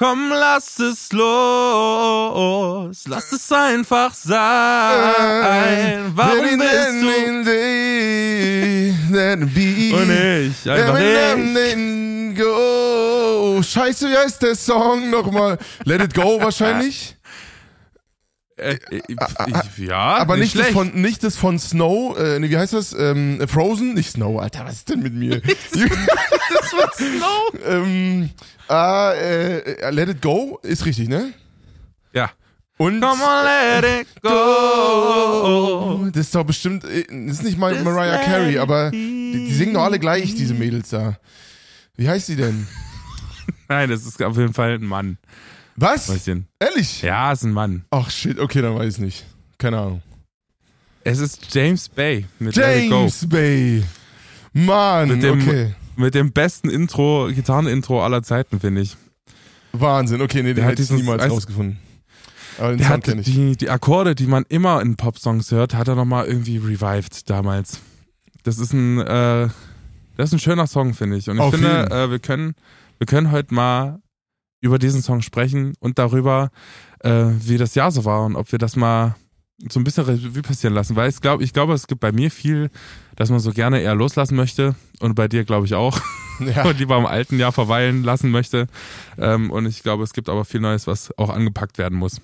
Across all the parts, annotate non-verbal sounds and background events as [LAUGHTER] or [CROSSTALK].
Komm, lass es los, lass es einfach sein. Warum bist du und ich einfach nicht? Scheiße, wie heißt der Song nochmal? Let it go wahrscheinlich. Äh, äh, ich, ja, aber nicht, nicht das von nicht das von Snow, äh, nee, wie heißt das? Ähm, Frozen, nicht Snow, Alter, was ist denn mit mir? [LAUGHS] das von Snow. [LAUGHS] ähm, ah, äh, Let It Go ist richtig, ne? Ja. Und Come on, let it go. das ist doch bestimmt, äh, das ist nicht mal Mariah Carey, aber die, die singen doch alle gleich, diese Mädels da. Wie heißt sie denn? [LAUGHS] Nein, das ist auf jeden Fall ein Mann. Was? Weißchen. Ehrlich? Ja, ist ein Mann. Ach shit, okay, dann weiß ich nicht. Keine Ahnung. Es ist James Bay mit. James Bay. Mann, Mit dem- okay. Mit dem besten Intro, Gitarrenintro aller Zeiten, finde ich. Wahnsinn, okay, nee, den hätte ich niemals weißt- rausgefunden. Aber den Der hat die, die Akkorde, die man immer in Popsongs hört, hat er nochmal irgendwie revived damals. Das ist ein, äh, das ist ein schöner Song, finde ich. Und ich Auf finde, äh, wir können, wir können heute mal über diesen Song sprechen und darüber, äh, wie das Jahr so war und ob wir das mal so ein bisschen Revue passieren lassen. Weil ich glaube, ich glaube, es gibt bei mir viel, dass man so gerne eher loslassen möchte und bei dir glaube ich auch. Ja. [LAUGHS] und lieber im alten Jahr verweilen lassen möchte. Ähm, und ich glaube, es gibt aber viel Neues, was auch angepackt werden muss.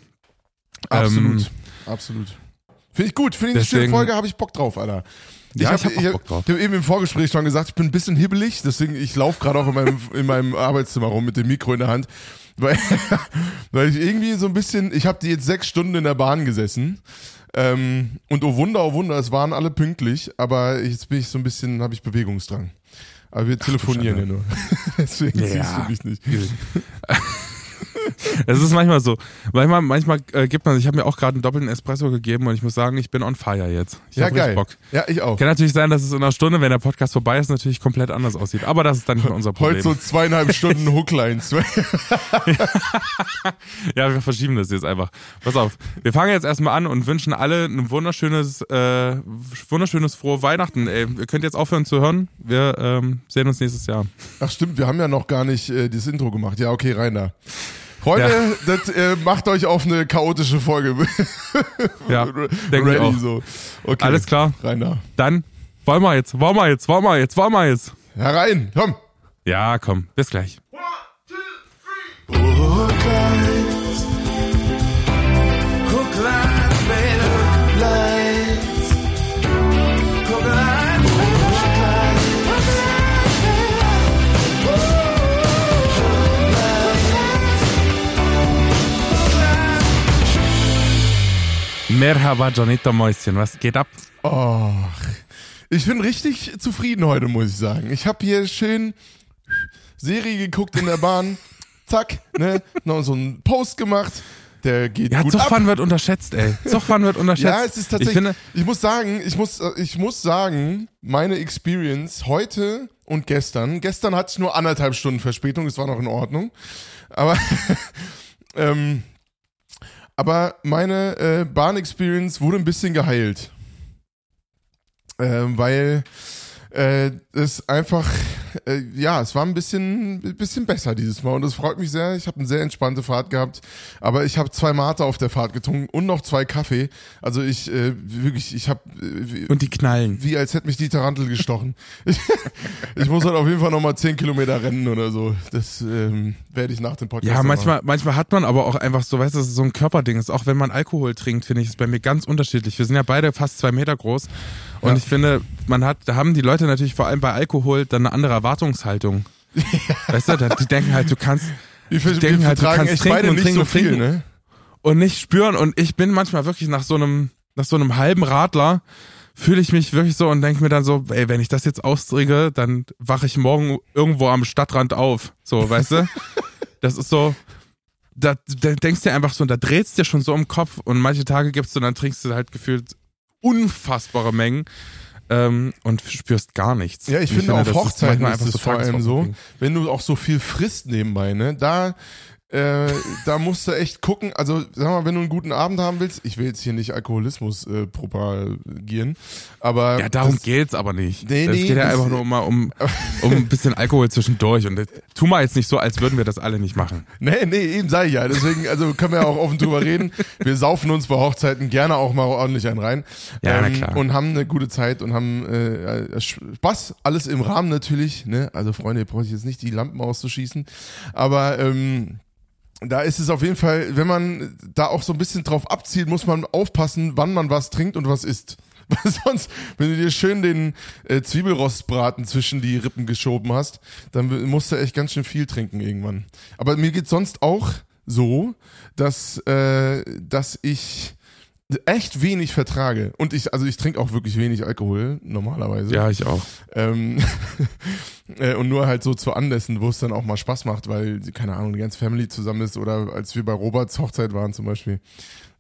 Absolut. Ähm, Absolut. Finde ich gut. Finde ich eine schöne Folge, habe ich Bock drauf, Alter. Ja, hab- ich hab auch hab- Bock drauf. Ich habe eben im Vorgespräch schon gesagt, ich bin ein bisschen hibbelig, deswegen ich laufe gerade auch in meinem, in meinem Arbeitszimmer rum mit dem Mikro in der Hand, weil, [LAUGHS] weil ich irgendwie so ein bisschen, ich habe die jetzt sechs Stunden in der Bahn gesessen ähm, und oh Wunder, oh Wunder, es waren alle pünktlich, aber jetzt bin ich so ein bisschen, habe ich Bewegungsdrang. Aber wir telefonieren ja Schande. nur. [LAUGHS] Deswegen Ja. siehst du mich nicht. [LAUGHS] Es ist manchmal so. Manchmal, manchmal äh, gibt man, ich habe mir auch gerade einen doppelten Espresso gegeben und ich muss sagen, ich bin on fire jetzt. Ich Ja, geil. Bock. Ja, ich auch. Kann natürlich sein, dass es in einer Stunde, wenn der Podcast vorbei ist, natürlich komplett anders aussieht. Aber das ist dann nicht mehr unser Problem. Heute so zweieinhalb Stunden Hooklines. [LAUGHS] [LAUGHS] Ja, wir verschieben das jetzt einfach. Pass auf, wir fangen jetzt erstmal an und wünschen alle ein wunderschönes, äh, wunderschönes frohe Weihnachten. Ey, ihr könnt jetzt aufhören zu hören. Wir ähm, sehen uns nächstes Jahr. Ach stimmt, wir haben ja noch gar nicht äh, das Intro gemacht. Ja, okay, rein da. Freunde, [LAUGHS] das äh, macht euch auf eine chaotische Folge. [LAUGHS] Ja, denke ich auch. so. Okay, Alles klar. rein da. Dann wollen wir jetzt, wollen wir jetzt, wollen wir jetzt, wollen wir jetzt. Herein, komm. Ja, komm, bis gleich. Merhaba, Janita Mäuschen, was geht ab? Oh, ich bin richtig zufrieden heute, muss ich sagen. Ich habe hier schön Serie geguckt in der Bahn. [LAUGHS] Zack, ne? Noch so einen Post gemacht. Der geht Ja, gut ab. Zugfahren wird unterschätzt, ey. Zugfahren wird [LAUGHS] unterschätzt. Ja, es ist tatsächlich. Ich finde, Ich, muss sagen, ich muss, ich muss sagen, meine Experience heute und gestern. Gestern hatte ich nur anderthalb Stunden Verspätung, es war noch in Ordnung. Aber, [LAUGHS] ähm, aber meine äh, Bahn-Experience wurde ein bisschen geheilt. Ähm, weil äh, es einfach, äh, ja, es war ein bisschen, bisschen besser dieses Mal und das freut mich sehr. Ich habe eine sehr entspannte Fahrt gehabt, aber ich habe zwei Mate auf der Fahrt getrunken und noch zwei Kaffee. Also ich äh, wirklich, ich habe äh, und die knallen. wie als hätte mich die Tarantel gestochen. Ich, [LAUGHS] ich muss halt auf jeden Fall nochmal zehn Kilometer rennen oder so. Das ähm, werde ich nach dem Podcast. Ja, manchmal, manchmal hat man aber auch einfach so, weißt du, das ist so ein Körperding. Ist auch wenn man Alkohol trinkt, finde ich, ist bei mir ganz unterschiedlich. Wir sind ja beide fast zwei Meter groß. Und Ja. ich finde, man hat, da haben die Leute natürlich vor allem bei Alkohol dann eine andere Erwartungshaltung. [LAUGHS] Weißt du, die denken halt, du kannst ver- die denken halt, du kannst trinken und nicht trinken so und trinken. ne? und nicht spüren. Und ich bin manchmal wirklich nach so einem, nach so einem halben Radler, fühle ich mich wirklich so und denke mir dann so, ey, wenn ich das jetzt austrinke, dann wache ich morgen irgendwo am Stadtrand auf. So, weißt du? [LAUGHS] Das ist so, da, da denkst du dir einfach so, und da drehst dir schon so im Kopf und manche Tage gibst du, dann trinkst du halt gefühlt unfassbare Mengen ähm, und spürst gar nichts. Ja, ich Und finde, auf das ist Hochzeiten ist einfach es vor allem so, wenn du auch so viel frisst nebenbei, ne, da Äh, da musst du echt gucken. Also, sag mal, wenn du einen guten Abend haben willst, ich will jetzt hier nicht Alkoholismus äh, propagieren, aber. Ja, darum das, geht's aber nicht. Nee, es nee, geht ja einfach nur mal um, um ein bisschen Alkohol zwischendurch. Und das, tu mal jetzt nicht so, als würden wir das alle nicht machen. Nee, nee, eben sag ich ja. Deswegen, also können wir ja auch offen drüber reden. Wir saufen uns bei Hochzeiten gerne auch mal ordentlich einen rein. Ja, na klar. Und haben eine gute Zeit und haben äh, Spaß. Alles im Rahmen natürlich. Ne? Also Freunde, ihr braucht jetzt nicht die Lampen auszuschießen. Aber ähm, da ist es auf jeden Fall, wenn man da auch so ein bisschen drauf abzielt, muss man aufpassen, wann man was trinkt und was isst. [LAUGHS] Weil sonst, wenn du dir schön den äh, Zwiebelrostbraten zwischen die Rippen geschoben hast, dann musst du echt ganz schön viel trinken irgendwann. Aber mir geht's sonst auch so, dass, äh, dass ich echt wenig vertrage. Und ich, also ich trinke auch wirklich wenig Alkohol, normalerweise. Ja, ich auch. Ähm, [LAUGHS] äh, und nur halt so zu Anlässen, wo es dann auch mal Spaß macht, weil, keine Ahnung, die ganze Family zusammen ist oder als wir bei Roberts Hochzeit waren zum Beispiel.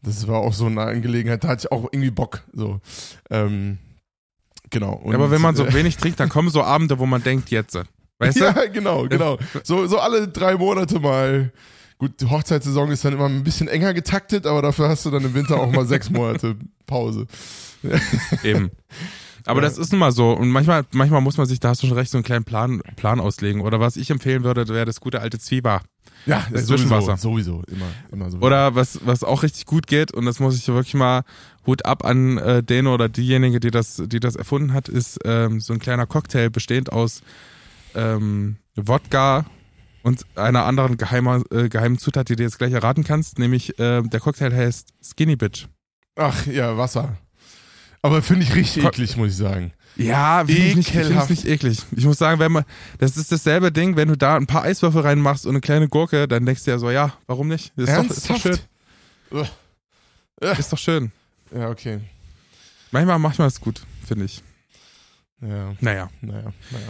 Das war auch so eine Angelegenheit, da hatte ich auch irgendwie Bock. So. Ähm, genau. Und, aber wenn man so [LAUGHS] wenig trinkt, dann kommen so Abende, wo man denkt, jetzt. Weißt [LAUGHS] du? Ja, genau, genau. So, so alle drei Monate mal. Gut, die Hochzeitssaison ist dann immer ein bisschen enger getaktet, aber dafür hast du dann im Winter auch mal sechs [LAUGHS] Monate Pause. Eben. Aber Ja. das ist nun mal so. Und manchmal, manchmal muss man sich, da hast du schon recht, so einen kleinen Plan, Plan auslegen. Oder was ich empfehlen würde, wäre das gute alte Zwieber. Ja, Das ist sowieso, sowieso, immer, immer so. Oder was, was auch richtig gut geht, und das muss ich wirklich mal Hut ab an äh, den oder diejenige, die das, die das erfunden hat, ist ähm, so ein kleiner Cocktail bestehend aus ähm, Wodka und einer anderen geheimer, äh, geheimen Zutat, die du jetzt gleich erraten kannst, nämlich äh, der Cocktail heißt Skinny Bitch. Ach ja, Wasser. Aber finde ich richtig Ko- eklig, muss ich sagen. Ja, finde ich, nicht- ich nicht eklig. Ich muss sagen, wenn man, das ist dasselbe Ding, wenn du da ein paar Eiswürfel reinmachst und eine kleine Gurke, dann denkst du ja so, ja, warum nicht? Ist doch, ist doch schön. Ugh. Ist doch schön. Ja, okay. Manchmal macht man es gut, finde ich. Ja, Naja. naja, naja.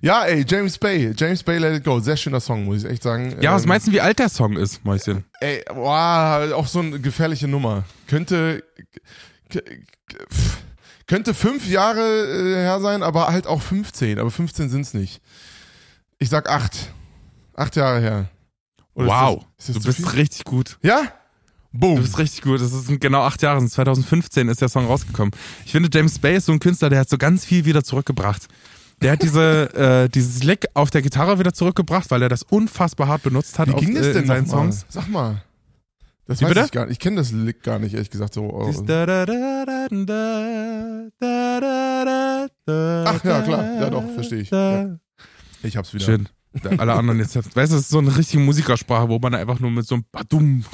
Ja, ey, James Bay. James Bay Let It Go. Sehr schöner Song, muss ich echt sagen. Ja, was Ähm, meinst du, wie alt der Song ist, Mäuschen? Ey, boah, auch so eine gefährliche Nummer. Könnte, könnte fünf Jahre äh, her sein, aber halt auch 15. Aber 15 sind's nicht. Ich sag acht. Acht Jahre her. Oder wow. Ist das, ist du das zu bist viel? richtig gut. Ja? Boom. Du bist richtig gut. Das sind genau acht Jahre. 2015 ist der Song rausgekommen. Ich finde, James Bay ist so ein Künstler, der hat so ganz viel wieder zurückgebracht. Der hat diese, äh, dieses Lick auf der Gitarre wieder zurückgebracht, weil er das unfassbar hart benutzt hat Wie auf, ging das äh, denn in seinen Songs. Sag mal. Das Wie weiß bitte? ich gar nicht. Ich kenne das Lick gar nicht, ehrlich gesagt. So. Ach ja, klar. Ja doch, verstehe ich. Ja. Ich hab's wieder. Schön. Alle anderen jetzt, weißt du, das ist so eine richtige Musikersprache, wo man einfach nur mit so einem Badum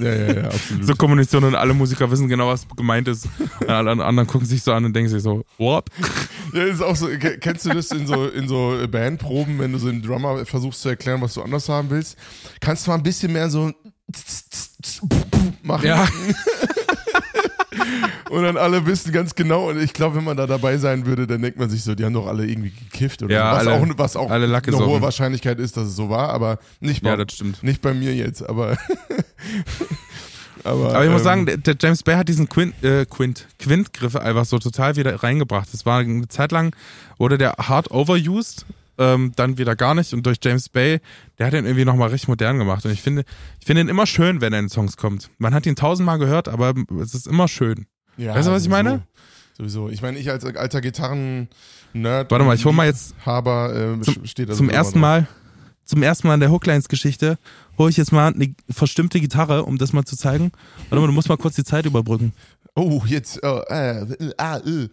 Ja, ja, ja, absolut. so kommuniziert und alle Musiker wissen genau, was gemeint ist. Und alle anderen gucken sich so an und denken sich so, what? Ja, ist auch so, ke- kennst du das in so, in so Bandproben, wenn du so im Drummer versuchst zu erklären, was du anders haben willst? Kannst du mal ein bisschen mehr so machen? Ja. Und dann alle wissen ganz genau, und ich glaube, wenn man da dabei sein würde, dann denkt man sich so, die haben doch alle irgendwie gekifft oder Ja, was, alle- auch, was auch alle eine hohe. Wahrscheinlichkeit ist, dass es so war, aber nicht bei, Ja, das stimmt. nicht bei mir jetzt, aber. [LAUGHS] aber, Aber ich muss ähm, sagen, der, der James Bay hat diesen Quint, äh, Quint, Quint-Griff einfach so total wieder reingebracht. Das war eine Zeit lang, wurde der hard overused, ähm, dann wieder gar nicht. Und durch James Bay, der hat ihn irgendwie nochmal richtig modern gemacht. Und ich finde, ich finde ihn immer schön, wenn er in Songs kommt. Man hat ihn tausendmal gehört, aber es ist immer schön. ja, weißt du, was ich sowieso. meine? Sowieso. Ich meine, ich als alter Gitarren-Nerd. Warte mal, ich hol mal jetzt Haber äh, Zum- steht zum ersten. Mal, zum ersten Mal in der Hooklines-Geschichte hole ich jetzt mal eine verstimmte Gitarre, um das mal zu zeigen. Warte mal, du musst mal kurz die Zeit überbrücken. Oh, jetzt, äh, äh, äh, äh.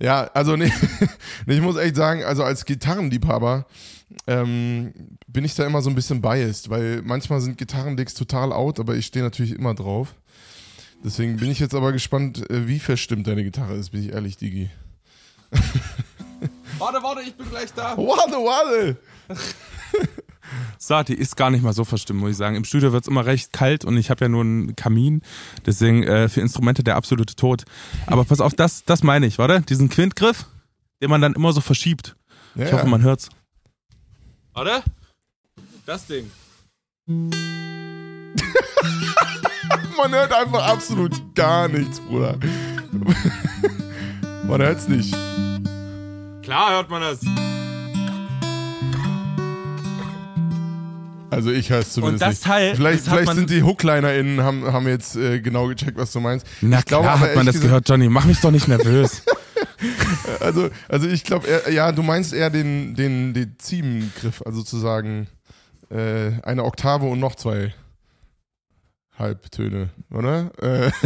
Ja, also nee, [LAUGHS] nee, ich muss echt sagen, also als Gitarrenliebhaber ähm, bin ich da immer so ein bisschen biased, weil manchmal sind Gitarrenlicks total out, aber ich stehe natürlich immer drauf. Deswegen bin ich jetzt aber gespannt, äh, wie verstimmt deine Gitarre ist, bin ich ehrlich, Digi. Warte, warte, ich bin gleich da. Warte, warte! So, die ist gar nicht mal so verstimmt, muss ich sagen. Im Studio wird's immer recht kalt und ich habe ja nur einen Kamin. Deswegen äh, für Instrumente der absolute Tod. Aber pass auf, das, das meine ich, warte? Diesen Quintgriff, den man dann immer so verschiebt. Ja, Ich hoffe, man hört's. Warte? Das Ding. [LAUGHS] Man hört einfach absolut gar nichts, Bruder. [LAUGHS] Man hört's nicht. Klar hört man das. Also ich höre es zumindest Und das nicht. Teil, vielleicht das vielleicht sind die Hookliner*innen haben, haben jetzt äh, genau gecheckt, was du meinst. Na ich glaube, klar aber hat man das gesagt- gehört, Johnny. Mach mich doch nicht nervös. [LAUGHS] Also, also ich glaube, eher- ja, du meinst eher den, den Dezimgriff, also sozusagen äh, eine Oktave und noch zwei Halbtöne, oder? Äh, [LAUGHS]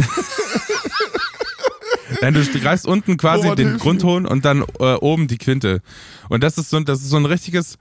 Nein, du greifst unten quasi Robert, den Grundton und dann äh, oben die Quinte. Und das ist so, das ist so ein richtiges,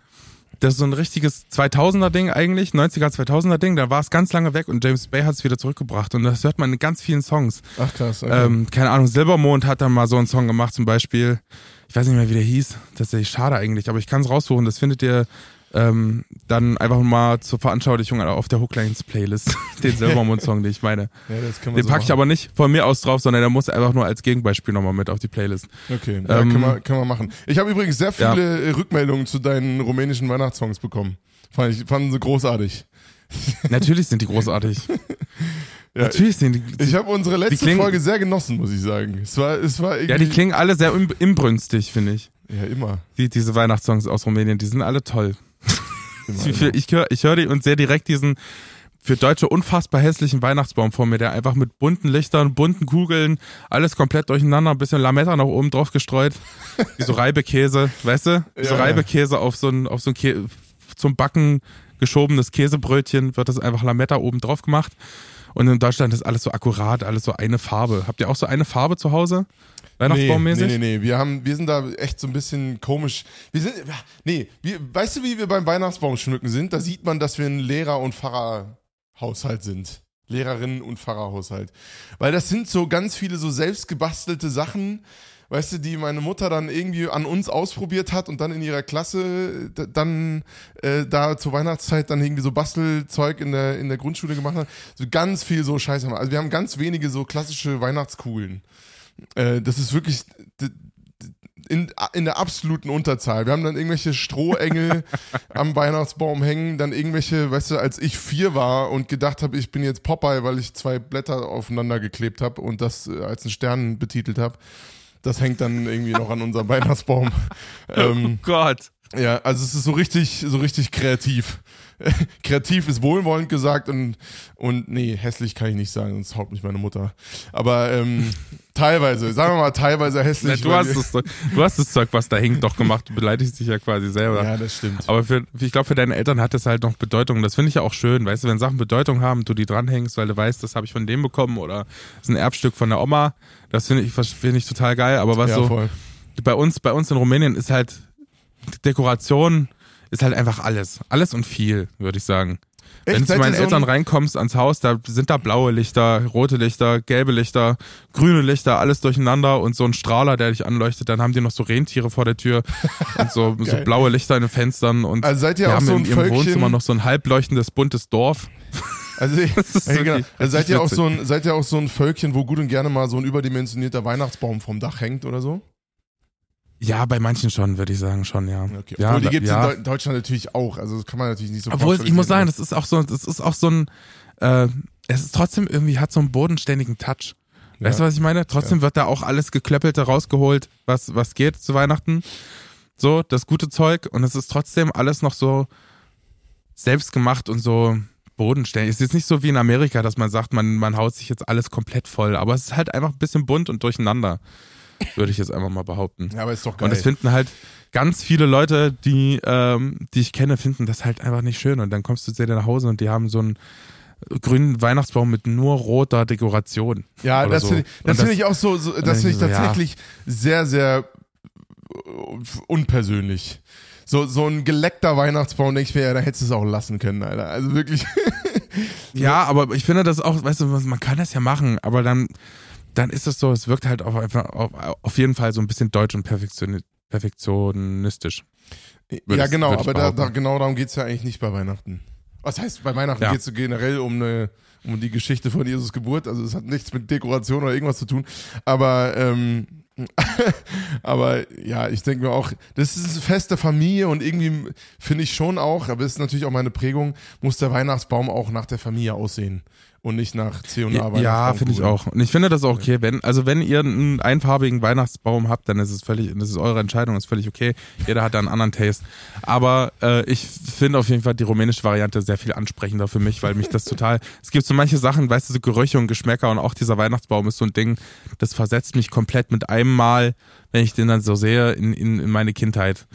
das ist so ein richtiges 2000er Ding eigentlich, 90er 2000er Ding. Da war es ganz lange weg und James Bay hat es wieder zurückgebracht und das hört man in ganz vielen Songs. ach krass. Okay. Ähm, keine Ahnung, Silbermond hat dann mal so einen Song gemacht zum Beispiel. Ich weiß nicht mehr, wie der hieß. Das ist schade eigentlich, aber ich kann es raussuchen. Das findet ihr ähm, dann einfach mal zur Veranschaulichung auf der Hooklines Playlist. [LAUGHS] Den Silbermond-Song, den ich meine. ja, kann man Den so packe ich machen. aber nicht von mir aus drauf, sondern der muss einfach nur als Gegenbeispiel nochmal mit auf die Playlist. Okay, ja, Ähm, können, wir, können wir machen. Ich habe übrigens sehr Ja. viele äh, Rückmeldungen zu deinen rumänischen Weihnachtssongs bekommen. Fand ich, fanden sie großartig. [LAUGHS] Natürlich sind die großartig. [LAUGHS] Ja, Natürlich sind die. Ich habe unsere letzte klingen- Folge sehr genossen, muss ich sagen. Es war, es war irgendwie. ja, die klingen alle sehr im- imbrünstig, finde ich. Ja, immer. Die, diese Weihnachtssongs aus Rumänien, die sind alle toll. [LAUGHS] Ich, ich höre ich hör die und sehe direkt diesen für Deutsche unfassbar hässlichen Weihnachtsbaum vor mir, der einfach mit bunten Lichtern, bunten Kugeln, alles komplett durcheinander, ein bisschen Lametta noch oben drauf gestreut, wie so Reibekäse, weißt du? Wie so Ja, ja. Reibekäse auf so ein, auf so ein Kä zum Backen geschobenes Käsebrötchen wird das einfach Lametta oben drauf gemacht. Und in Deutschland ist alles so akkurat, alles so eine Farbe. Habt ihr auch so eine Farbe zu Hause? Weihnachtsbaummäßig? Nee, nee, nee. Wir, haben, wir sind da echt so ein bisschen komisch. Wir sind, nee, wir, weißt du, wie wir beim Weihnachtsbaum schmücken sind? Da sieht man, dass wir ein Lehrer- und Pfarrerhaushalt sind. Lehrerinnen- und Pfarrerhaushalt. Weil das sind so ganz viele so selbstgebastelte Sachen, weißt du, die meine Mutter dann irgendwie an uns ausprobiert hat und dann in ihrer Klasse dann äh, da zur Weihnachtszeit dann irgendwie so Bastelzeug in der, in der Grundschule gemacht hat. So ganz viel so Scheiße. Also wir haben ganz wenige so klassische Weihnachtskugeln. Äh, das ist wirklich in, in der absoluten Unterzahl. Wir haben dann irgendwelche Strohengel [LAUGHS] am Weihnachtsbaum hängen, dann irgendwelche, weißt du, als ich vier war und gedacht habe, ich bin jetzt Popeye, weil ich zwei Blätter aufeinander geklebt habe und das äh, als einen Stern betitelt habe. Das hängt dann irgendwie noch an unserem Weihnachtsbaum. [LAUGHS] Ähm, Oh Gott. Ja, also es ist so richtig, so richtig kreativ. [LAUGHS] kreativ ist wohlwollend gesagt und, und nee, hässlich kann ich nicht sagen, sonst haut mich meine Mutter. Aber ähm, [LAUGHS] teilweise, sagen wir mal teilweise Na, hässlich. du, weil hast das, du hast das Zeug, was da hängt, doch gemacht. Du beleidigst dich ja quasi selber. Ja, das stimmt. Aber für, ich glaube, für deine Eltern hat das halt noch Bedeutung. Das finde ich ja auch schön, weißt du, wenn Sachen Bedeutung haben, du die dranhängst, weil du weißt, das habe ich von dem bekommen oder das ist ein Erbstück von der Oma. Das finde ich, finde ich total geil. Aber was ja, so voll. bei uns, bei uns in Rumänien ist halt Dekoration ist halt einfach alles. Alles und viel, würde ich sagen. Echt? Wenn du zu meinen so Eltern ein- reinkommst ans Haus, da sind da blaue Lichter, rote Lichter, gelbe Lichter, grüne Lichter, alles durcheinander und so ein Strahler, der dich anleuchtet. Dann haben die noch so Rentiere vor der Tür [LAUGHS] und so, so blaue Lichter in den Fenstern und Also seid ihr auch haben so in ein ihrem Völkchen- Wohnzimmer noch so ein halbleuchtendes buntes Dorf. [LAUGHS] Also, ja, [LAUGHS] genau. also seid ihr auch so ein, seid ihr auch so ein Völkchen, wo gut und gerne mal so ein überdimensionierter Weihnachtsbaum vom Dach hängt oder so? Ja, bei manchen schon, würde ich sagen, schon, ja. Okay. Ja, Obwohl, die gibt es ja. in Deu- Deutschland natürlich auch. Also das kann man natürlich nicht so Obwohl, ich muss sagen, das ist auch so, das ist auch so ein, äh, es ist trotzdem irgendwie, hat so einen bodenständigen Touch. Weißt du, Ja. was ich meine? Trotzdem wird da auch alles Geklöppelte rausgeholt, was, was geht zu Weihnachten. So, das gute Zeug. Und es ist trotzdem alles noch so selbstgemacht und so bodenständig. Es ist jetzt nicht so wie in Amerika, dass man sagt, man, man haut sich jetzt alles komplett voll. Aber es ist halt einfach ein bisschen bunt und durcheinander. Würde ich jetzt einfach mal behaupten. Ja, aber ist doch geil. Und das finden halt ganz viele Leute, die, ähm, die ich kenne, finden das halt einfach nicht schön. Und dann kommst du zu dir nach Hause und die haben so einen grünen Weihnachtsbaum mit nur roter Dekoration. Ja, das so. finde ich, das finde ich auch so, so das finde ich so, ja. tatsächlich sehr, sehr äh, unpersönlich. So, so ein geleckter Weihnachtsbaum, denke ich mir, ja, da hättest du es auch lassen können, Alter. Also wirklich. [LAUGHS] Ja, aber ich finde das auch, weißt du, man kann das ja machen, aber dann, dann ist es so, es wirkt halt auf, auf, auf jeden Fall so ein bisschen deutsch und perfektioni perfektionistisch. Ja, genau, aber da, da, genau darum geht's ja eigentlich nicht bei Weihnachten. Was heißt, bei Weihnachten Ja. geht's so generell um eine, um die Geschichte von Jesus Geburt. Also es hat nichts mit Dekoration oder irgendwas zu tun. Aber, ähm, [LAUGHS] aber ja, ich denke mir auch, das ist ein Fest der Familie und irgendwie finde ich schon auch, aber es ist natürlich auch meine Prägung, muss der Weihnachtsbaum auch nach der Familie aussehen. Und nicht nach C&A Ja, ja finde ich auch. Und ich finde das auch okay, wenn, also wenn ihr einen einfarbigen Weihnachtsbaum habt, dann ist es völlig, das ist eure Entscheidung, ist völlig okay. Jeder hat da einen anderen Taste. Aber äh, ich finde auf jeden Fall die rumänische Variante sehr viel ansprechender für mich, weil mich das total, [LAUGHS] es gibt so manche Sachen, weißt du, so Gerüche und Geschmäcker und auch dieser Weihnachtsbaum ist so ein Ding, das versetzt mich komplett mit einem Mal, wenn ich den dann so sehe, in, in, in meine Kindheit.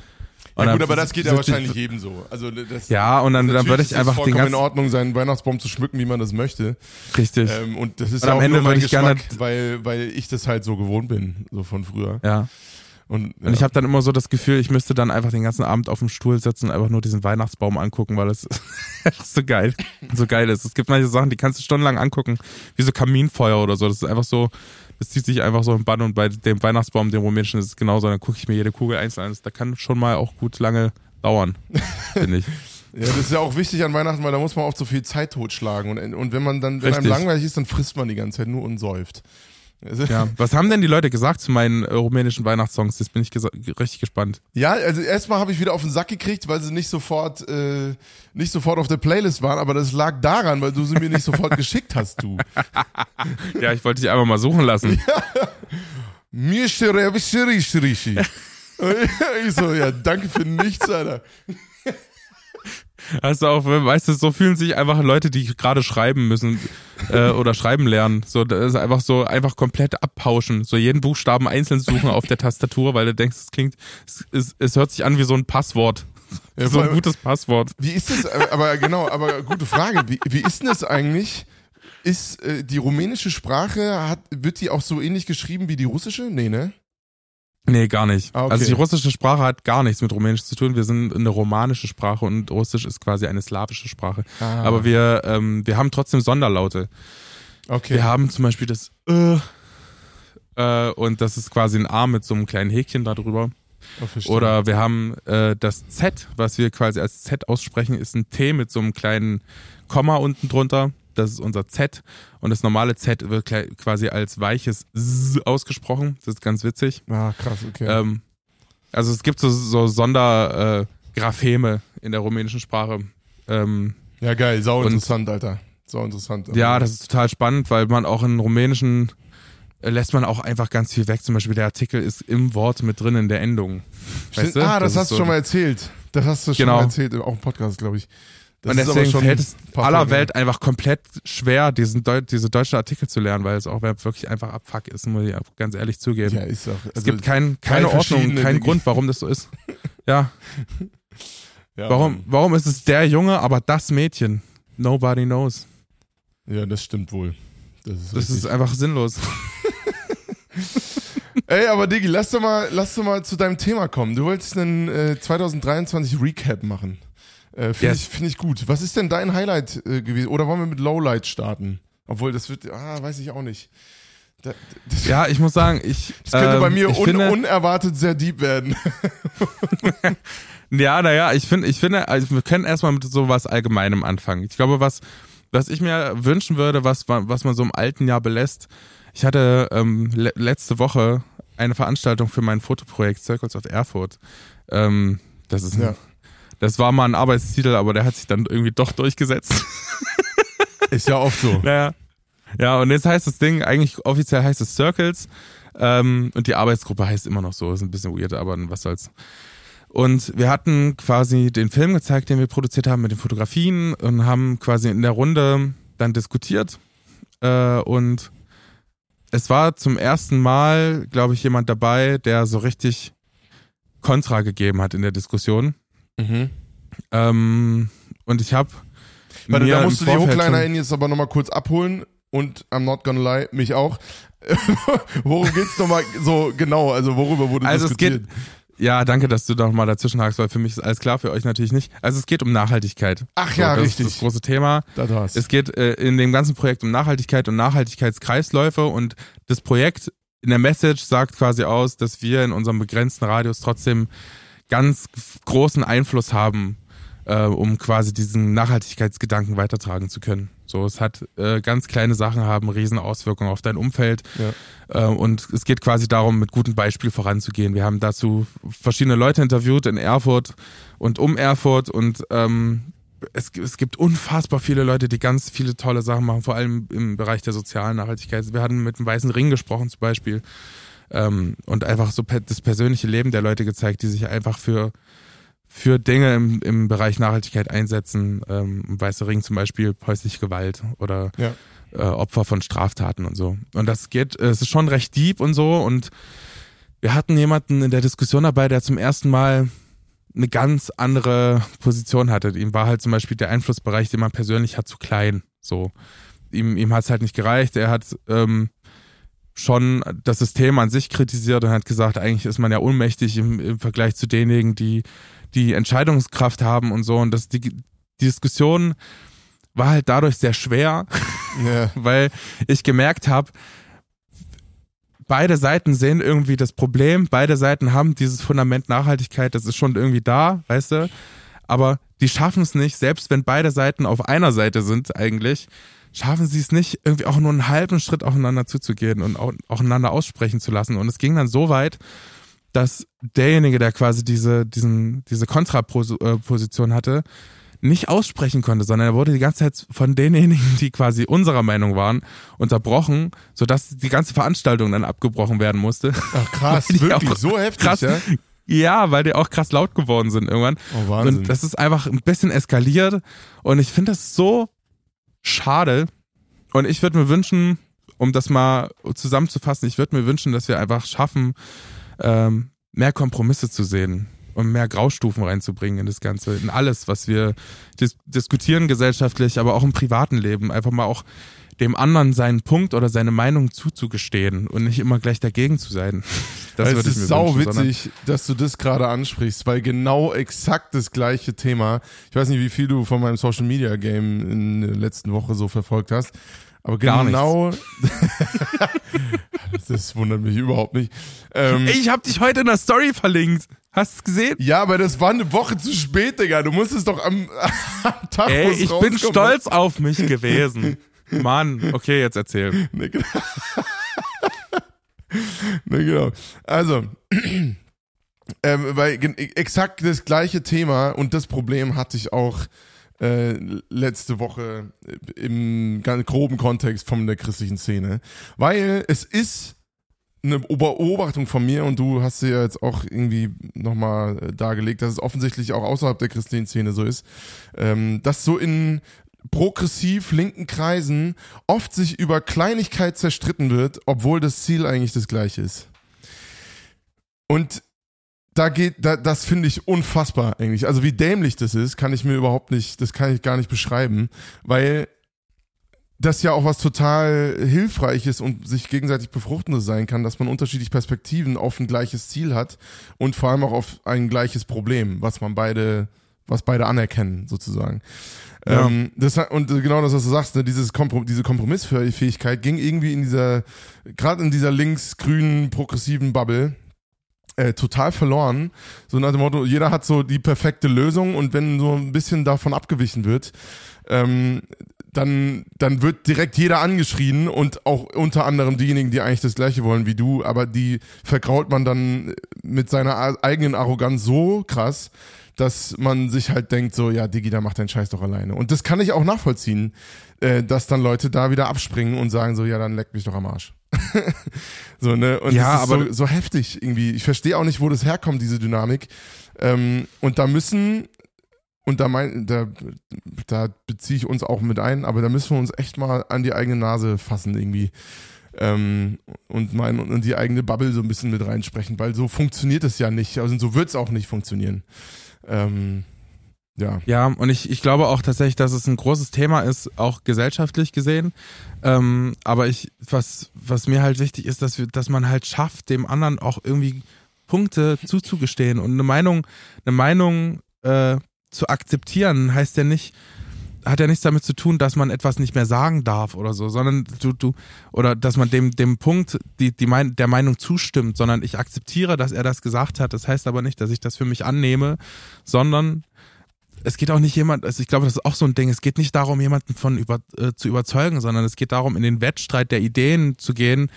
Ja, gut, aber das geht ja wahrscheinlich jedem so. Also das, Ja, und dann, dann würde ich es einfach den vollkommen in ganzen, Ordnung, seinen Weihnachtsbaum zu schmücken, wie man das möchte. richtig, Ähm, und das ist Und ja am auch Ende mein ich gerne- weil, weil ich das halt so gewohnt bin, so von früher. ja. Und, ja. Und ich habe dann immer so das Gefühl, ich müsste dann einfach den ganzen Abend auf dem Stuhl sitzen und einfach nur diesen Weihnachtsbaum angucken, weil es [LAUGHS] so geil, so geil ist. Es gibt manche Sachen, die kannst du stundenlang angucken, wie so Kaminfeuer oder so. Das ist einfach so, das zieht sich einfach so im Bann und bei dem Weihnachtsbaum, dem rumänischen, ist es genauso. Dann gucke ich mir jede Kugel einzeln an. Das kann schon mal auch gut lange dauern, [LAUGHS] finde ich. ja, das ist ja auch wichtig an Weihnachten, weil da muss man oft so viel Zeit totschlagen. Und, und wenn man dann, wenn einem Richtig. langweilig ist, dann frisst man die ganze Zeit nur und säuft. Also, Ja. [LAUGHS] Was haben denn die Leute gesagt zu meinen äh, rumänischen Weihnachtssongs? Jetzt bin ich richtig gespannt. Ja, also erstmal habe ich wieder auf den Sack gekriegt, weil sie nicht sofort, äh, nicht sofort auf der Playlist waren, aber das lag daran, weil du sie mir nicht sofort [LAUGHS] geschickt hast, du. [LAUGHS] Ja, ich wollte dich einfach mal suchen lassen. Mir. Ich so, ja, danke für nichts, Alter. Hast du auch, weißt du, so fühlen sich einfach Leute, die gerade schreiben müssen äh, oder schreiben lernen. So, das ist einfach so, einfach komplett abpauschen. So jeden Buchstaben einzeln suchen auf der Tastatur, weil du denkst, es klingt, es, es, es hört sich an wie so ein Passwort. Ja, so ein gutes Passwort. Wie ist das, aber- aber genau, aber gute Frage. Wie, wie ist denn das eigentlich? Ist äh, die rumänische Sprache, hat, wird die auch so ähnlich geschrieben wie die russische? Nee, ne? Nee, gar nicht. Ah, okay. Also die russische Sprache hat gar nichts mit Rumänisch zu tun. Wir sind eine romanische Sprache und Russisch ist quasi eine slawische Sprache. Ah. Aber wir, ähm, wir haben trotzdem Sonderlaute. Okay. Wir haben zum Beispiel das äh, äh, und das ist quasi ein A mit so einem kleinen Häkchen da drüber. Oh. Oder wir haben äh, das Z, was wir quasi als Z aussprechen, ist ein T mit so einem kleinen Komma unten drunter. Das ist unser Z. Und das normale Z wird quasi als weiches S ausgesprochen. Das ist ganz witzig. Ah, krass, okay. Ähm, also es gibt so, so Sondergrapheme äh, in der rumänischen Sprache. Ähm, ja, geil, sau und- interessant, Alter. Sau interessant. ja, das ist total spannend, weil man auch in rumänischen äh, lässt man auch einfach ganz viel weg. Zum Beispiel der Artikel ist im Wort mit drin in der Endung. Weißt du? ah, das, ist hast du so- schon mal erzählt. Das hast du schon Genau. mal erzählt, auch im Podcast, glaube ich. Das und deswegen fällt es aller Welt einfach komplett schwer, diesen Deu diese deutschen Artikel zu lernen, weil es auch wirklich einfach Abfuck ist, muss ich ganz ehrlich zugeben. Ja, ist auch. es Also, gibt kein, keine Ordnung, keinen. Grund, warum das so ist. [LAUGHS] Ja, ja, warum, warum ist es der Junge, aber das Mädchen? Nobody knows. Ja, das stimmt wohl. Das ist, Das ist einfach sinnlos. [LAUGHS] Ey, aber Diggi, lass doch mal, lass doch mal zu deinem Thema kommen. Du wolltest einen äh, 2023 Recap machen. Äh, Finde Yes. ich, find ich gut. Was ist denn dein Highlight äh, gewesen? Oder wollen wir mit Lowlight starten? Obwohl, das wird, ah, weiß ich auch nicht. Da, das, Ja, ich muss sagen, ich. das könnte ähm, bei mir un, finde, unerwartet sehr deep werden. [LAUGHS] Ja, naja, ich finde, ich finde, also wir können erstmal mit sowas Allgemeinem anfangen. Ich glaube, was, was ich mir wünschen würde, was, was man so im alten Jahr belässt, ich hatte ähm, le letzte Woche eine Veranstaltung für mein Fotoprojekt Circles of Erfurt. Ähm, das ist ein, Ja. Das war mal ein Arbeitstitel, aber der hat sich dann irgendwie doch durchgesetzt. [LAUGHS] Ist ja oft so. naja. Ja, und jetzt heißt das Ding, eigentlich offiziell heißt es Circles. Ähm, und die Arbeitsgruppe heißt immer noch so. Ist ein bisschen weird, aber was soll's. Und wir hatten quasi den Film gezeigt, den wir produziert haben mit den Fotografien und haben quasi in der Runde dann diskutiert. Äh, und es war zum ersten Mal, glaube ich, jemand dabei, der so richtig Kontra gegeben hat in der Diskussion. Mhm. Ähm, und ich habe Warte, da musst du die HochlinerInnen jetzt aber nochmal kurz abholen und I'm not gonna lie, mich auch. [LAUGHS] Worum geht's nochmal so genau? Also worüber wurde Also es diskutiert? geht, ja, danke, dass du noch mal dazwischen hakst, weil für mich ist alles klar, für euch natürlich nicht. Also es geht um Nachhaltigkeit. Ach ja, das richtig. Ist das große Thema. da war's. Es geht äh, in dem ganzen Projekt um Nachhaltigkeit und Nachhaltigkeitskreisläufe und das Projekt in der Message sagt quasi aus, dass wir in unserem begrenzten Radius trotzdem ganz großen Einfluss haben, äh, um quasi diesen Nachhaltigkeitsgedanken weitertragen zu können. So, es hat äh, ganz kleine Sachen haben riesen Auswirkungen auf dein Umfeld Ja. äh, und es geht quasi darum, mit gutem Beispiel voranzugehen. Wir haben dazu verschiedene Leute interviewt in Erfurt und um Erfurt und ähm, es, es gibt unfassbar viele Leute, die ganz viele tolle Sachen machen, vor allem im Bereich der sozialen Nachhaltigkeit. Wir hatten mit dem Weißen Ring gesprochen zum Beispiel ähm, und einfach so das persönliche Leben der Leute gezeigt, die sich einfach für für Dinge im, im Bereich Nachhaltigkeit einsetzen. Ähm, Weißer Ring zum Beispiel häusliche Gewalt oder ja. äh, Opfer von Straftaten und so. Und das geht, es ist schon recht deep und so. Und wir hatten jemanden in der Diskussion dabei, der zum ersten Mal eine ganz andere Position hatte. Ihm war halt zum Beispiel der Einflussbereich, den man persönlich hat, zu klein. So. Ihm, ihm hat es halt nicht gereicht. Er hat ähm, schon das System an sich kritisiert und hat gesagt, eigentlich ist man ja ohnmächtig im, im Vergleich zu denjenigen, die die Entscheidungskraft haben und so. Und das, die, die Diskussion war halt dadurch sehr schwer, [LAUGHS] ja. [LAUGHS] weil ich gemerkt habe, beide Seiten sehen irgendwie das Problem, beide Seiten haben dieses Fundament Nachhaltigkeit, das ist schon irgendwie da, weißt du, aber die schaffen es nicht, selbst wenn beide Seiten auf einer Seite sind eigentlich, schaffen sie es nicht, irgendwie auch nur einen halben Schritt aufeinander zuzugehen und auch, auch einander aussprechen zu lassen. Und es ging dann so weit, dass derjenige, der quasi diese, diesen, diese Kontraposition hatte, nicht aussprechen konnte, sondern er wurde die ganze Zeit von denjenigen, die quasi unserer Meinung waren, unterbrochen, sodass die ganze Veranstaltung dann abgebrochen werden musste. Ach [LAUGHS] krass, wirklich, so heftig, krass, ja? Ja, weil die auch krass laut geworden sind irgendwann. Oh, Wahnsinn. Und das ist einfach ein bisschen eskaliert und ich finde das so schade und ich würde mir wünschen, um das mal zusammenzufassen, ich würde mir wünschen, dass wir einfach schaffen, ähm, mehr Kompromisse zu sehen und mehr Graustufen reinzubringen in das Ganze, in alles, was wir dis diskutieren gesellschaftlich, aber auch im privaten Leben. Einfach mal auch dem anderen seinen Punkt oder seine Meinung zuzugestehen und nicht immer gleich dagegen zu sein. [LAUGHS] Das es ist sau wünschen, witzig, dass du das gerade ansprichst, weil genau exakt das gleiche Thema. Ich weiß nicht, wie viel du von meinem Social Media Game in der letzten Woche so verfolgt hast. Aber genau. [LAUGHS] das wundert mich überhaupt nicht. Ähm, ich habe dich heute in der Story verlinkt. Hast du es gesehen? Ja, aber das war eine Woche zu spät, Digga. Du musstest doch am, [LAUGHS] am Tag Ey, ich bin stolz auf mich gewesen. Mann, okay, jetzt erzähl. [LAUGHS] Ne, genau. ne, genau. Also, [CLEARS THROAT] ähm, weil exakt das gleiche Thema und das Problem hatte ich auch äh, letzte Woche im ganz groben Kontext von der christlichen Szene. Weil es ist eine Beobachtung von mir und du hast sie ja jetzt auch irgendwie nochmal äh, dargelegt, dass es offensichtlich auch außerhalb der christlichen Szene so ist, ähm, dass so in progressiv linken Kreisen oft sich über Kleinigkeit zerstritten wird, obwohl das Ziel eigentlich das gleiche ist. Und da geht, da, das finde ich unfassbar eigentlich. Also wie dämlich das ist, kann ich mir überhaupt nicht, das kann ich gar nicht beschreiben, weil das ja auch was total hilfreiches und sich gegenseitig befruchtendes sein kann, dass man unterschiedliche Perspektiven auf ein gleiches Ziel hat und vor allem auch auf ein gleiches Problem, was man beide, was beide anerkennen sozusagen. Ja. Ähm, das, und genau das, was du sagst, ne, dieses Komprom diese Kompromissfähigkeit ging irgendwie in dieser, gerade in dieser links-grünen progressiven Bubble, äh, total verloren. So nach dem Motto, jeder hat so die perfekte Lösung und wenn so ein bisschen davon abgewichen wird, ähm, dann, dann wird direkt jeder angeschrien und auch unter anderem diejenigen, die eigentlich das Gleiche wollen wie du, aber die verkraut man dann mit seiner eigenen Arroganz so krass, dass man sich halt denkt, so, ja, Digi, da macht deinen Scheiß doch alleine. Und das kann ich auch nachvollziehen, äh, dass dann Leute da wieder abspringen und sagen so, ja, dann leck mich doch am Arsch. [LAUGHS] so, ne? Und ja, aber so, so, heftig irgendwie. Ich verstehe auch nicht, wo das herkommt, diese Dynamik. Ähm, und da müssen, und da, mein, da, da beziehe ich uns auch mit ein, aber da müssen wir uns echt mal an die eigene Nase fassen irgendwie. Ähm, und, mein, und die eigene Bubble so ein bisschen mit reinsprechen, weil so funktioniert es ja nicht. Also so wird es auch nicht funktionieren. Ähm, ja. Ja, und ich, ich glaube auch tatsächlich, dass es ein großes Thema ist, auch gesellschaftlich gesehen. Ähm, aber ich, was, was mir halt wichtig ist, dass wir, dass man halt schafft, dem anderen auch irgendwie Punkte zuzugestehen und eine Meinung, eine Meinung äh, zu akzeptieren, heißt ja nicht, hat ja nichts damit zu tun, dass man etwas nicht mehr sagen darf oder so, sondern du, du, oder dass man dem, dem Punkt, die, die mein, der Meinung zustimmt, sondern ich akzeptiere, dass er das gesagt hat. Das heißt aber nicht, dass ich das für mich annehme, sondern es geht auch nicht jemand, also ich glaube, das ist auch so ein Ding, es geht nicht darum, jemanden von über, äh, zu überzeugen, sondern es geht darum, in den Wettstreit der Ideen zu gehen,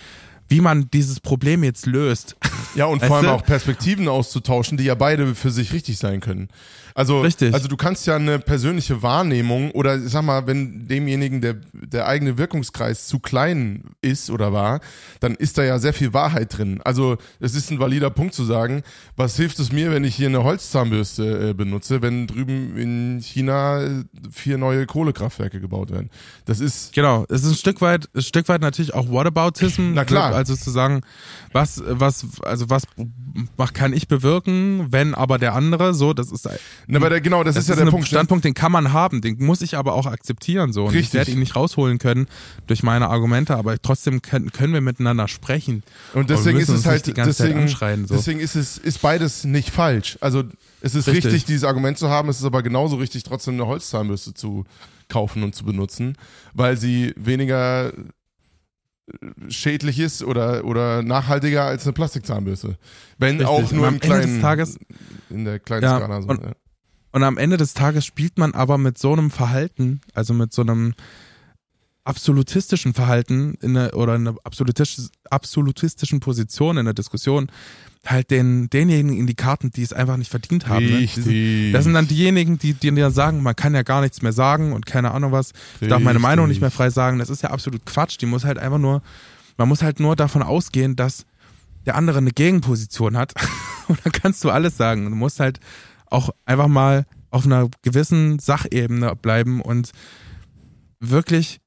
wie man dieses Problem jetzt löst. [LAUGHS] Ja, und Weißt vor allem du? auch Perspektiven auszutauschen, die ja beide für sich richtig sein können. Also, Richtig. also du kannst ja eine persönliche Wahrnehmung oder ich sag mal, wenn demjenigen der, der eigene Wirkungskreis zu klein ist oder war, dann ist da ja sehr viel Wahrheit drin. Also es ist ein valider Punkt zu sagen, was hilft es mir, wenn ich hier eine Holzzahnbürste äh, benutze, wenn drüben in China äh, vier neue Kohlekraftwerke gebaut werden. Das ist Genau, es ist ein Stück weit, ein Stück weit natürlich auch Whataboutism. Na klar. Also zu sagen, was, was, also was mach- kann ich bewirken, wenn aber der andere so, das ist, Na, aber der, genau, das, das ist ja ist der ein Punkt. ne? Standpunkt, den kann man haben, den muss ich aber auch akzeptieren so. Und ich Richtig. werde ihn nicht rausholen können durch meine Argumente, aber trotzdem können, können wir miteinander sprechen. Und deswegen ist es halt, nicht die ganze Zeit deswegen, so. deswegen ist es, ist beides nicht falsch. Also es ist richtig. Richtig. dieses Argument zu haben, es ist aber genauso richtig, trotzdem eine Holzzahnbürste zu kaufen und zu benutzen, weil sie weniger schädlich ist oder, oder nachhaltiger als eine Plastikzahnbürste. Wenn Richtig. auch nur Und am im Ende des kleinen, Tages- in der kleinen Ja, Skala. So, und- ja. Und am Ende des Tages spielt man aber mit so einem Verhalten, also mit so einem absolutistischen Verhalten in eine, oder einer absolutistisch, absolutistischen Position in der Diskussion halt den, denjenigen in die Karten, die es einfach nicht verdient haben. Ne? Sind-. Das sind dann diejenigen, die, die dir sagen, man kann ja gar nichts mehr sagen und keine Ahnung was. Ich darf meine. Meinung nicht mehr frei sagen. Das ist ja absolut Quatsch. Die muss halt einfach nur, man muss halt nur davon ausgehen, dass der andere eine Gegenposition hat. [LAUGHS] und dann kannst du alles sagen. Du musst halt auch einfach mal auf einer gewissen Sachebene bleiben und wirklich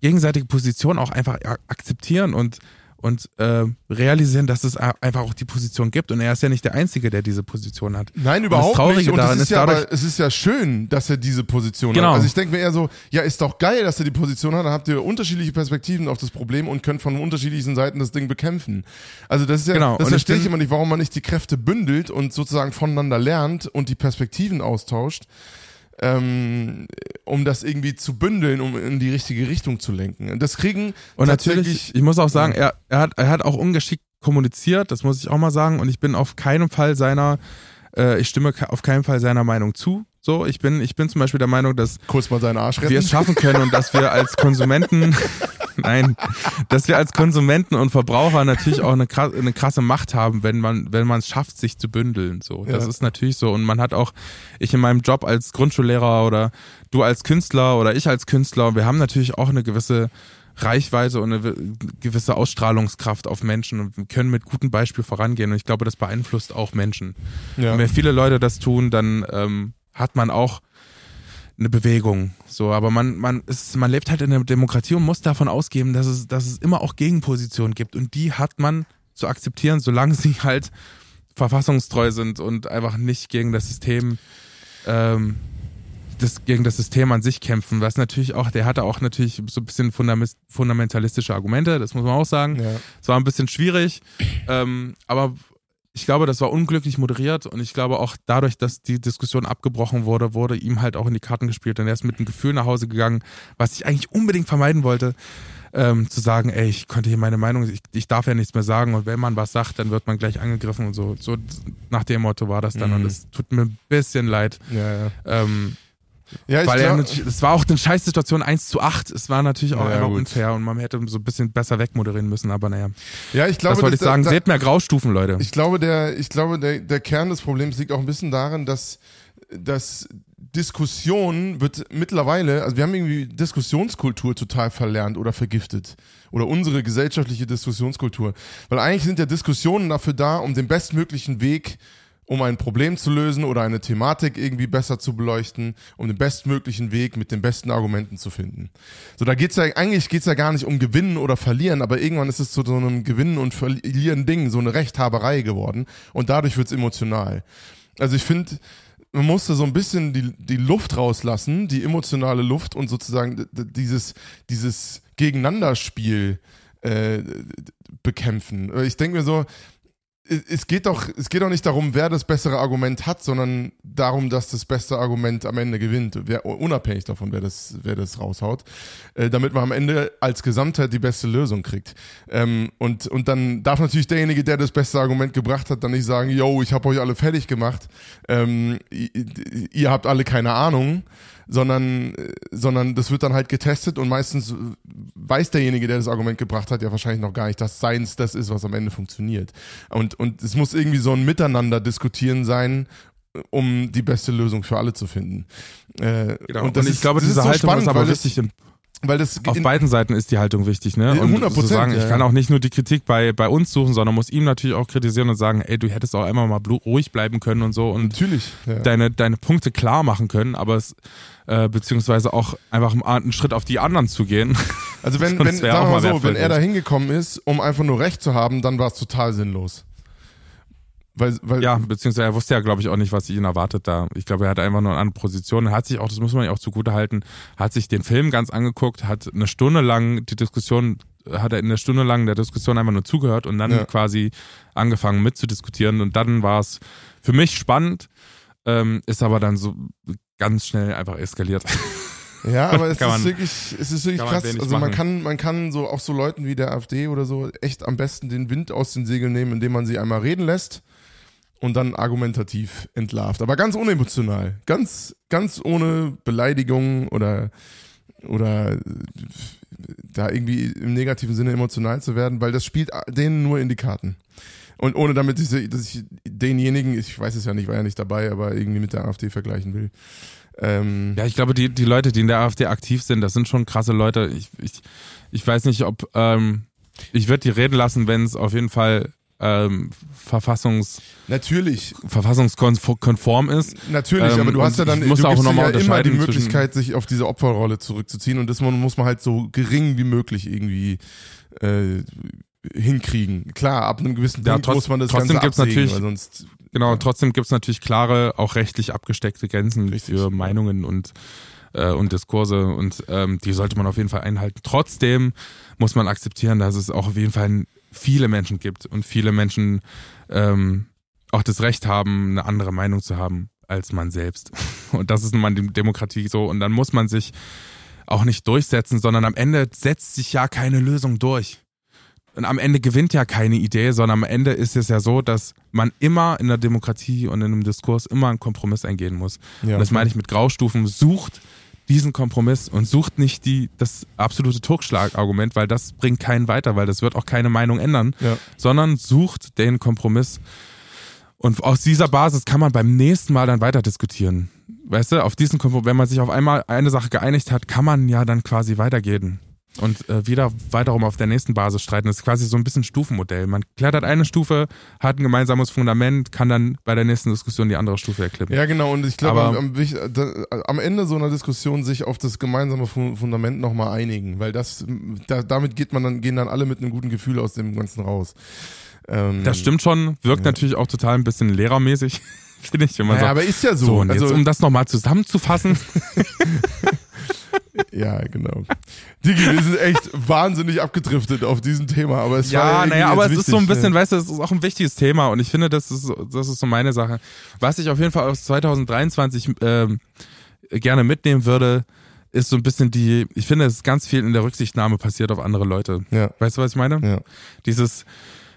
gegenseitige Position auch einfach akzeptieren und und äh, realisieren, dass es einfach auch die Position gibt und er ist ja nicht der Einzige, der diese Position hat. Nein, überhaupt Traurige nicht. Und daran es ist, ist ja, aber es ist ja schön, dass er diese Position Genau. hat. Also ich denke mir eher so, ja, ist doch geil, dass er die Position hat. Dann habt ihr unterschiedliche Perspektiven auf das Problem und könnt von unterschiedlichen Seiten das Ding bekämpfen. Also das ist ja, Genau. das Und ich verstehe ich immer nicht, warum man nicht die Kräfte bündelt und sozusagen voneinander lernt und die Perspektiven austauscht. Ähm, um das irgendwie zu bündeln, um in die richtige Richtung zu lenken. Und das kriegen Und natürlich, ich muss auch sagen, er, er, hat, er hat auch ungeschickt kommuniziert, das muss ich auch mal sagen. Und ich bin auf keinen Fall seiner, äh, ich stimme auf keinen Fall seiner Meinung zu. So, ich bin, ich bin zum Beispiel der Meinung, dass kurz mal seinen Arsch retten. wir es schaffen können und dass wir als [LAUGHS] Konsumenten, [LAUGHS] nein, dass wir als Konsumenten und Verbraucher natürlich auch eine, eine krasse Macht haben, wenn man, wenn man es schafft, sich zu bündeln. So, das Ja. ist natürlich so. Und man hat auch, ich in meinem Job als Grundschullehrer oder du als Künstler oder ich als Künstler, wir haben natürlich auch eine gewisse Reichweite und eine gewisse Ausstrahlungskraft auf Menschen und können mit gutem Beispiel vorangehen. Und ich glaube, das beeinflusst auch Menschen. ja. Und wenn viele Leute das tun, dann ähm, hat man auch eine Bewegung. So, aber man, man, ist, man lebt halt in der Demokratie und muss davon ausgehen, dass es, dass es immer auch Gegenpositionen gibt. Und die hat man zu akzeptieren, solange sie halt verfassungstreu sind und einfach nicht gegen das System, ähm, das, gegen das System an sich kämpfen. Was natürlich auch, der hatte auch natürlich so ein bisschen fundament, fundamentalistische Argumente, das muss man auch sagen. Ja. Es war ein bisschen schwierig, ähm, aber ich glaube, das war unglücklich moderiert und ich glaube auch dadurch, dass die Diskussion abgebrochen wurde, wurde ihm halt auch in die Karten gespielt und er ist mit einem Gefühl nach Hause gegangen, was ich eigentlich unbedingt vermeiden wollte, ähm, zu sagen, ey, ich konnte hier meine Meinung, ich, ich darf ja nichts mehr sagen und wenn man was sagt, dann wird man gleich angegriffen und so. So nach dem Motto war das dann Mhm. und es tut mir ein bisschen leid. Ja, ja. Ähm, ja ich weil er glaub- natürlich, es war auch eine Scheißsituation 1 zu 8. Es war natürlich auch Ja, einfach gut. unfair und man hätte so ein bisschen besser wegmoderieren müssen, aber naja. ja, ich glaube, das wollte ich sagen. da- Seht mehr Graustufen, Leute. Ich glaube, der, ich glaube, der, der Kern des Problems liegt auch ein bisschen darin, dass, dass Diskussion wird mittlerweile, also wir haben irgendwie Diskussionskultur total verlernt oder vergiftet. Oder unsere gesellschaftliche Diskussionskultur. Weil eigentlich sind ja Diskussionen dafür da, um den bestmöglichen Weg um ein Problem zu lösen oder eine Thematik irgendwie besser zu beleuchten, um den bestmöglichen Weg mit den besten Argumenten zu finden. So, da geht's ja, eigentlich geht's ja gar nicht um Gewinnen oder Verlieren, aber irgendwann ist es zu so einem Gewinnen und Verlieren Ding, so eine Rechthaberei geworden und dadurch wird's emotional. Also ich finde, man musste so ein bisschen die, die Luft rauslassen, die emotionale Luft und sozusagen dieses, dieses Gegeneinanderspiel äh, bekämpfen. Ich denke mir so, es- geht doch, es geht doch nicht darum, wer das bessere Argument hat, sondern darum, dass das beste Argument am Ende gewinnt, wer, unabhängig davon, wer das, wer das raushaut, äh, damit man am Ende als Gesamtheit die beste Lösung kriegt. Ähm, und, und dann darf natürlich derjenige, der das beste Argument gebracht hat, dann nicht sagen, yo, ich habe euch alle fertig gemacht, ähm, ihr, ihr habt alle keine Ahnung, sondern, äh, sondern das wird dann halt getestet und meistens weiß derjenige, der das Argument gebracht hat, ja wahrscheinlich noch gar nicht, dass Seins das ist, was am Ende funktioniert. Und, und es muss irgendwie so ein Miteinander diskutieren sein, um die beste Lösung für alle zu finden. Äh, genau. Und, das und ich ist, glaube, diese so Haltung spannend, ist aber wichtig im weil das auf beiden Seiten ist die Haltung wichtig, ne? Und 100 zu sagen, ich kann auch nicht nur die Kritik bei, bei uns suchen, sondern muss ihm natürlich auch kritisieren und sagen, ey, du hättest auch einmal mal ruhig bleiben können und so und natürlich, ja. deine, deine Punkte klar machen können, aber es, äh, beziehungsweise auch einfach einen Schritt auf die anderen zu gehen. Also wenn, [LAUGHS] wenn, sagen wir mal so, wenn er da hingekommen ist, um einfach nur Recht zu haben, dann war es total sinnlos. Weil, weil ja, beziehungsweise er wusste ja, glaube ich, auch nicht, was ihn erwartet da. Ich glaube, er hat einfach nur eine andere Position. Er hat sich auch, das muss man ja auch zugute halten, hat sich den Film ganz angeguckt, hat eine Stunde lang die Diskussion, hat er in der Stunde lang der Diskussion einfach nur zugehört und dann ja. quasi angefangen mitzudiskutieren. Und dann war es für mich spannend, ähm, ist aber dann so ganz schnell einfach eskaliert. Ja, [LAUGHS] aber es ist wirklich, es ist wirklich krass. Also man kann, man kann so auch so Leuten wie der AfD oder so echt am besten den Wind aus den Segeln nehmen, indem man sie einmal reden lässt und dann argumentativ entlarvt. Aber ganz unemotional. Ganz, ganz ohne Beleidigung oder, oder da irgendwie im negativen Sinne emotional zu werden, weil das spielt denen nur in die Karten. Und ohne damit, ich, dass ich denjenigen, ich weiß es ja nicht, war ja nicht dabei, aber irgendwie mit der AfD vergleichen will. Ähm ja, ich glaube, die, die Leute, die in der AfD aktiv sind, das sind schon krasse Leute. Ich, ich, ich weiß nicht, ob ähm, ich würde die reden lassen, wenn es auf jeden Fall ähm, Verfassungs natürlich verfassungskonform ist. Natürlich, ähm, aber du hast ja dann du musst auch nochmal ja immer die Möglichkeit, sich auf diese Opferrolle zurückzuziehen und das muss man halt so gering wie möglich irgendwie äh, hinkriegen. Klar, ab einem gewissen ja, Punkt trotz, muss man das trotzdem Ganze gibt's absägen, natürlich, sonst Genau, trotzdem gibt's natürlich klare, auch rechtlich abgesteckte Grenzen Richtig. für Meinungen und äh, und Diskurse und ähm, die sollte man auf jeden Fall einhalten. Trotzdem muss man akzeptieren, dass es auch auf jeden Fall viele Menschen gibt und viele Menschen ähm, auch das Recht haben, eine andere Meinung zu haben als man selbst. [LAUGHS] Und das ist nun mal die Demokratie so. Und dann muss man sich auch nicht durchsetzen, sondern am Ende setzt sich ja keine Lösung durch. Und am Ende gewinnt ja keine Idee, sondern am Ende ist es ja so, dass man immer in der Demokratie und in einem Diskurs immer einen Kompromiss eingehen muss. Ja, und das meine ich mit Graustufen. Sucht diesen Kompromiss und sucht nicht die, das absolute Totschlagargument, weil das bringt keinen weiter, weil das wird auch keine Meinung ändern, ja. sondern sucht den Kompromiss. Und aus dieser Basis kann man beim nächsten Mal dann weiter diskutieren. Weißt du, auf diesen Kompromiss, wenn man sich auf einmal eine Sache geeinigt hat, kann man ja dann quasi weitergehen und äh, wieder weiterum auf der nächsten Basis streiten. Das ist quasi so ein bisschen Stufenmodell. Man klettert eine Stufe, hat ein gemeinsames Fundament, kann dann bei der nächsten Diskussion die andere Stufe erklippen. Ja, genau. Und ich glaube, am, am, Ende so einer Diskussion sich auf das gemeinsame Fundament nochmal einigen, weil das, da, damit geht man dann, gehen dann alle mit einem guten Gefühl aus dem Ganzen raus. Ähm, das stimmt schon, wirkt ja. natürlich auch total ein bisschen lehrermäßig, [LAUGHS] finde ich. Wenn man ja, sagt, aber ist ja so. so und also, jetzt, um das nochmal zusammenzufassen. [LAUGHS] Ja, genau. Digi, wir sind echt wahnsinnig abgedriftet auf diesem Thema, aber es ja, war ja naja, aber es wichtig, ist so ein bisschen, ja. weißt du, es ist auch ein wichtiges Thema und ich finde, das ist, das ist so meine Sache. Was ich auf jeden Fall aus 2023 äh, gerne mitnehmen würde, ist so ein bisschen die, ich finde, es ist ganz viel in der Rücksichtnahme passiert auf andere Leute. Ja. Weißt du, was ich meine? Ja. Dieses,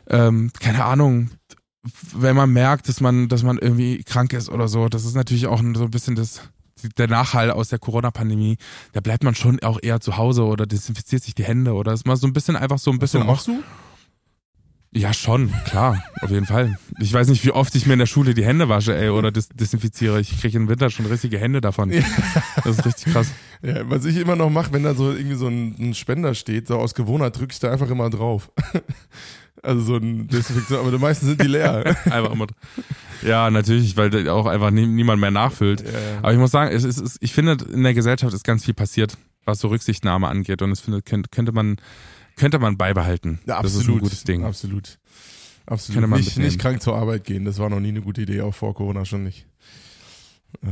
ähm, keine Ahnung, wenn man merkt, dass man, dass man irgendwie krank ist oder so, das ist natürlich auch so ein bisschen das, der Nachhall aus der Corona-Pandemie, da bleibt man schon auch eher zu Hause oder desinfiziert sich die Hände oder ist mal so ein bisschen einfach so ein bisschen. Was machst du? Ja, schon, klar, auf jeden Fall. Ich weiß nicht, wie oft ich mir in der Schule die Hände wasche, ey, oder dis desinfiziere. Ich kriege im Winter schon richtige Hände davon. Das ist richtig krass. Ja, was ich immer noch mache, wenn da so irgendwie so ein, ein Spender steht, so aus Gewohnheit drücke ich da einfach immer drauf. Also so ein Desinfektion, aber die meisten sind die leer. [LAUGHS] einfach immer. Ja, natürlich, weil auch einfach nie, niemand mehr nachfüllt. Ja, ja. Aber ich muss sagen, es ist, es, ich finde, in der Gesellschaft ist ganz viel passiert, was so Rücksichtnahme angeht. Und das finde, könnte, könnte man, könnte man beibehalten. Ja, absolut. Das ist ein gutes Ding. Absolut. Absolut. Nicht, nicht krank zur Arbeit gehen. Das war noch nie eine gute Idee, auch vor Corona schon nicht.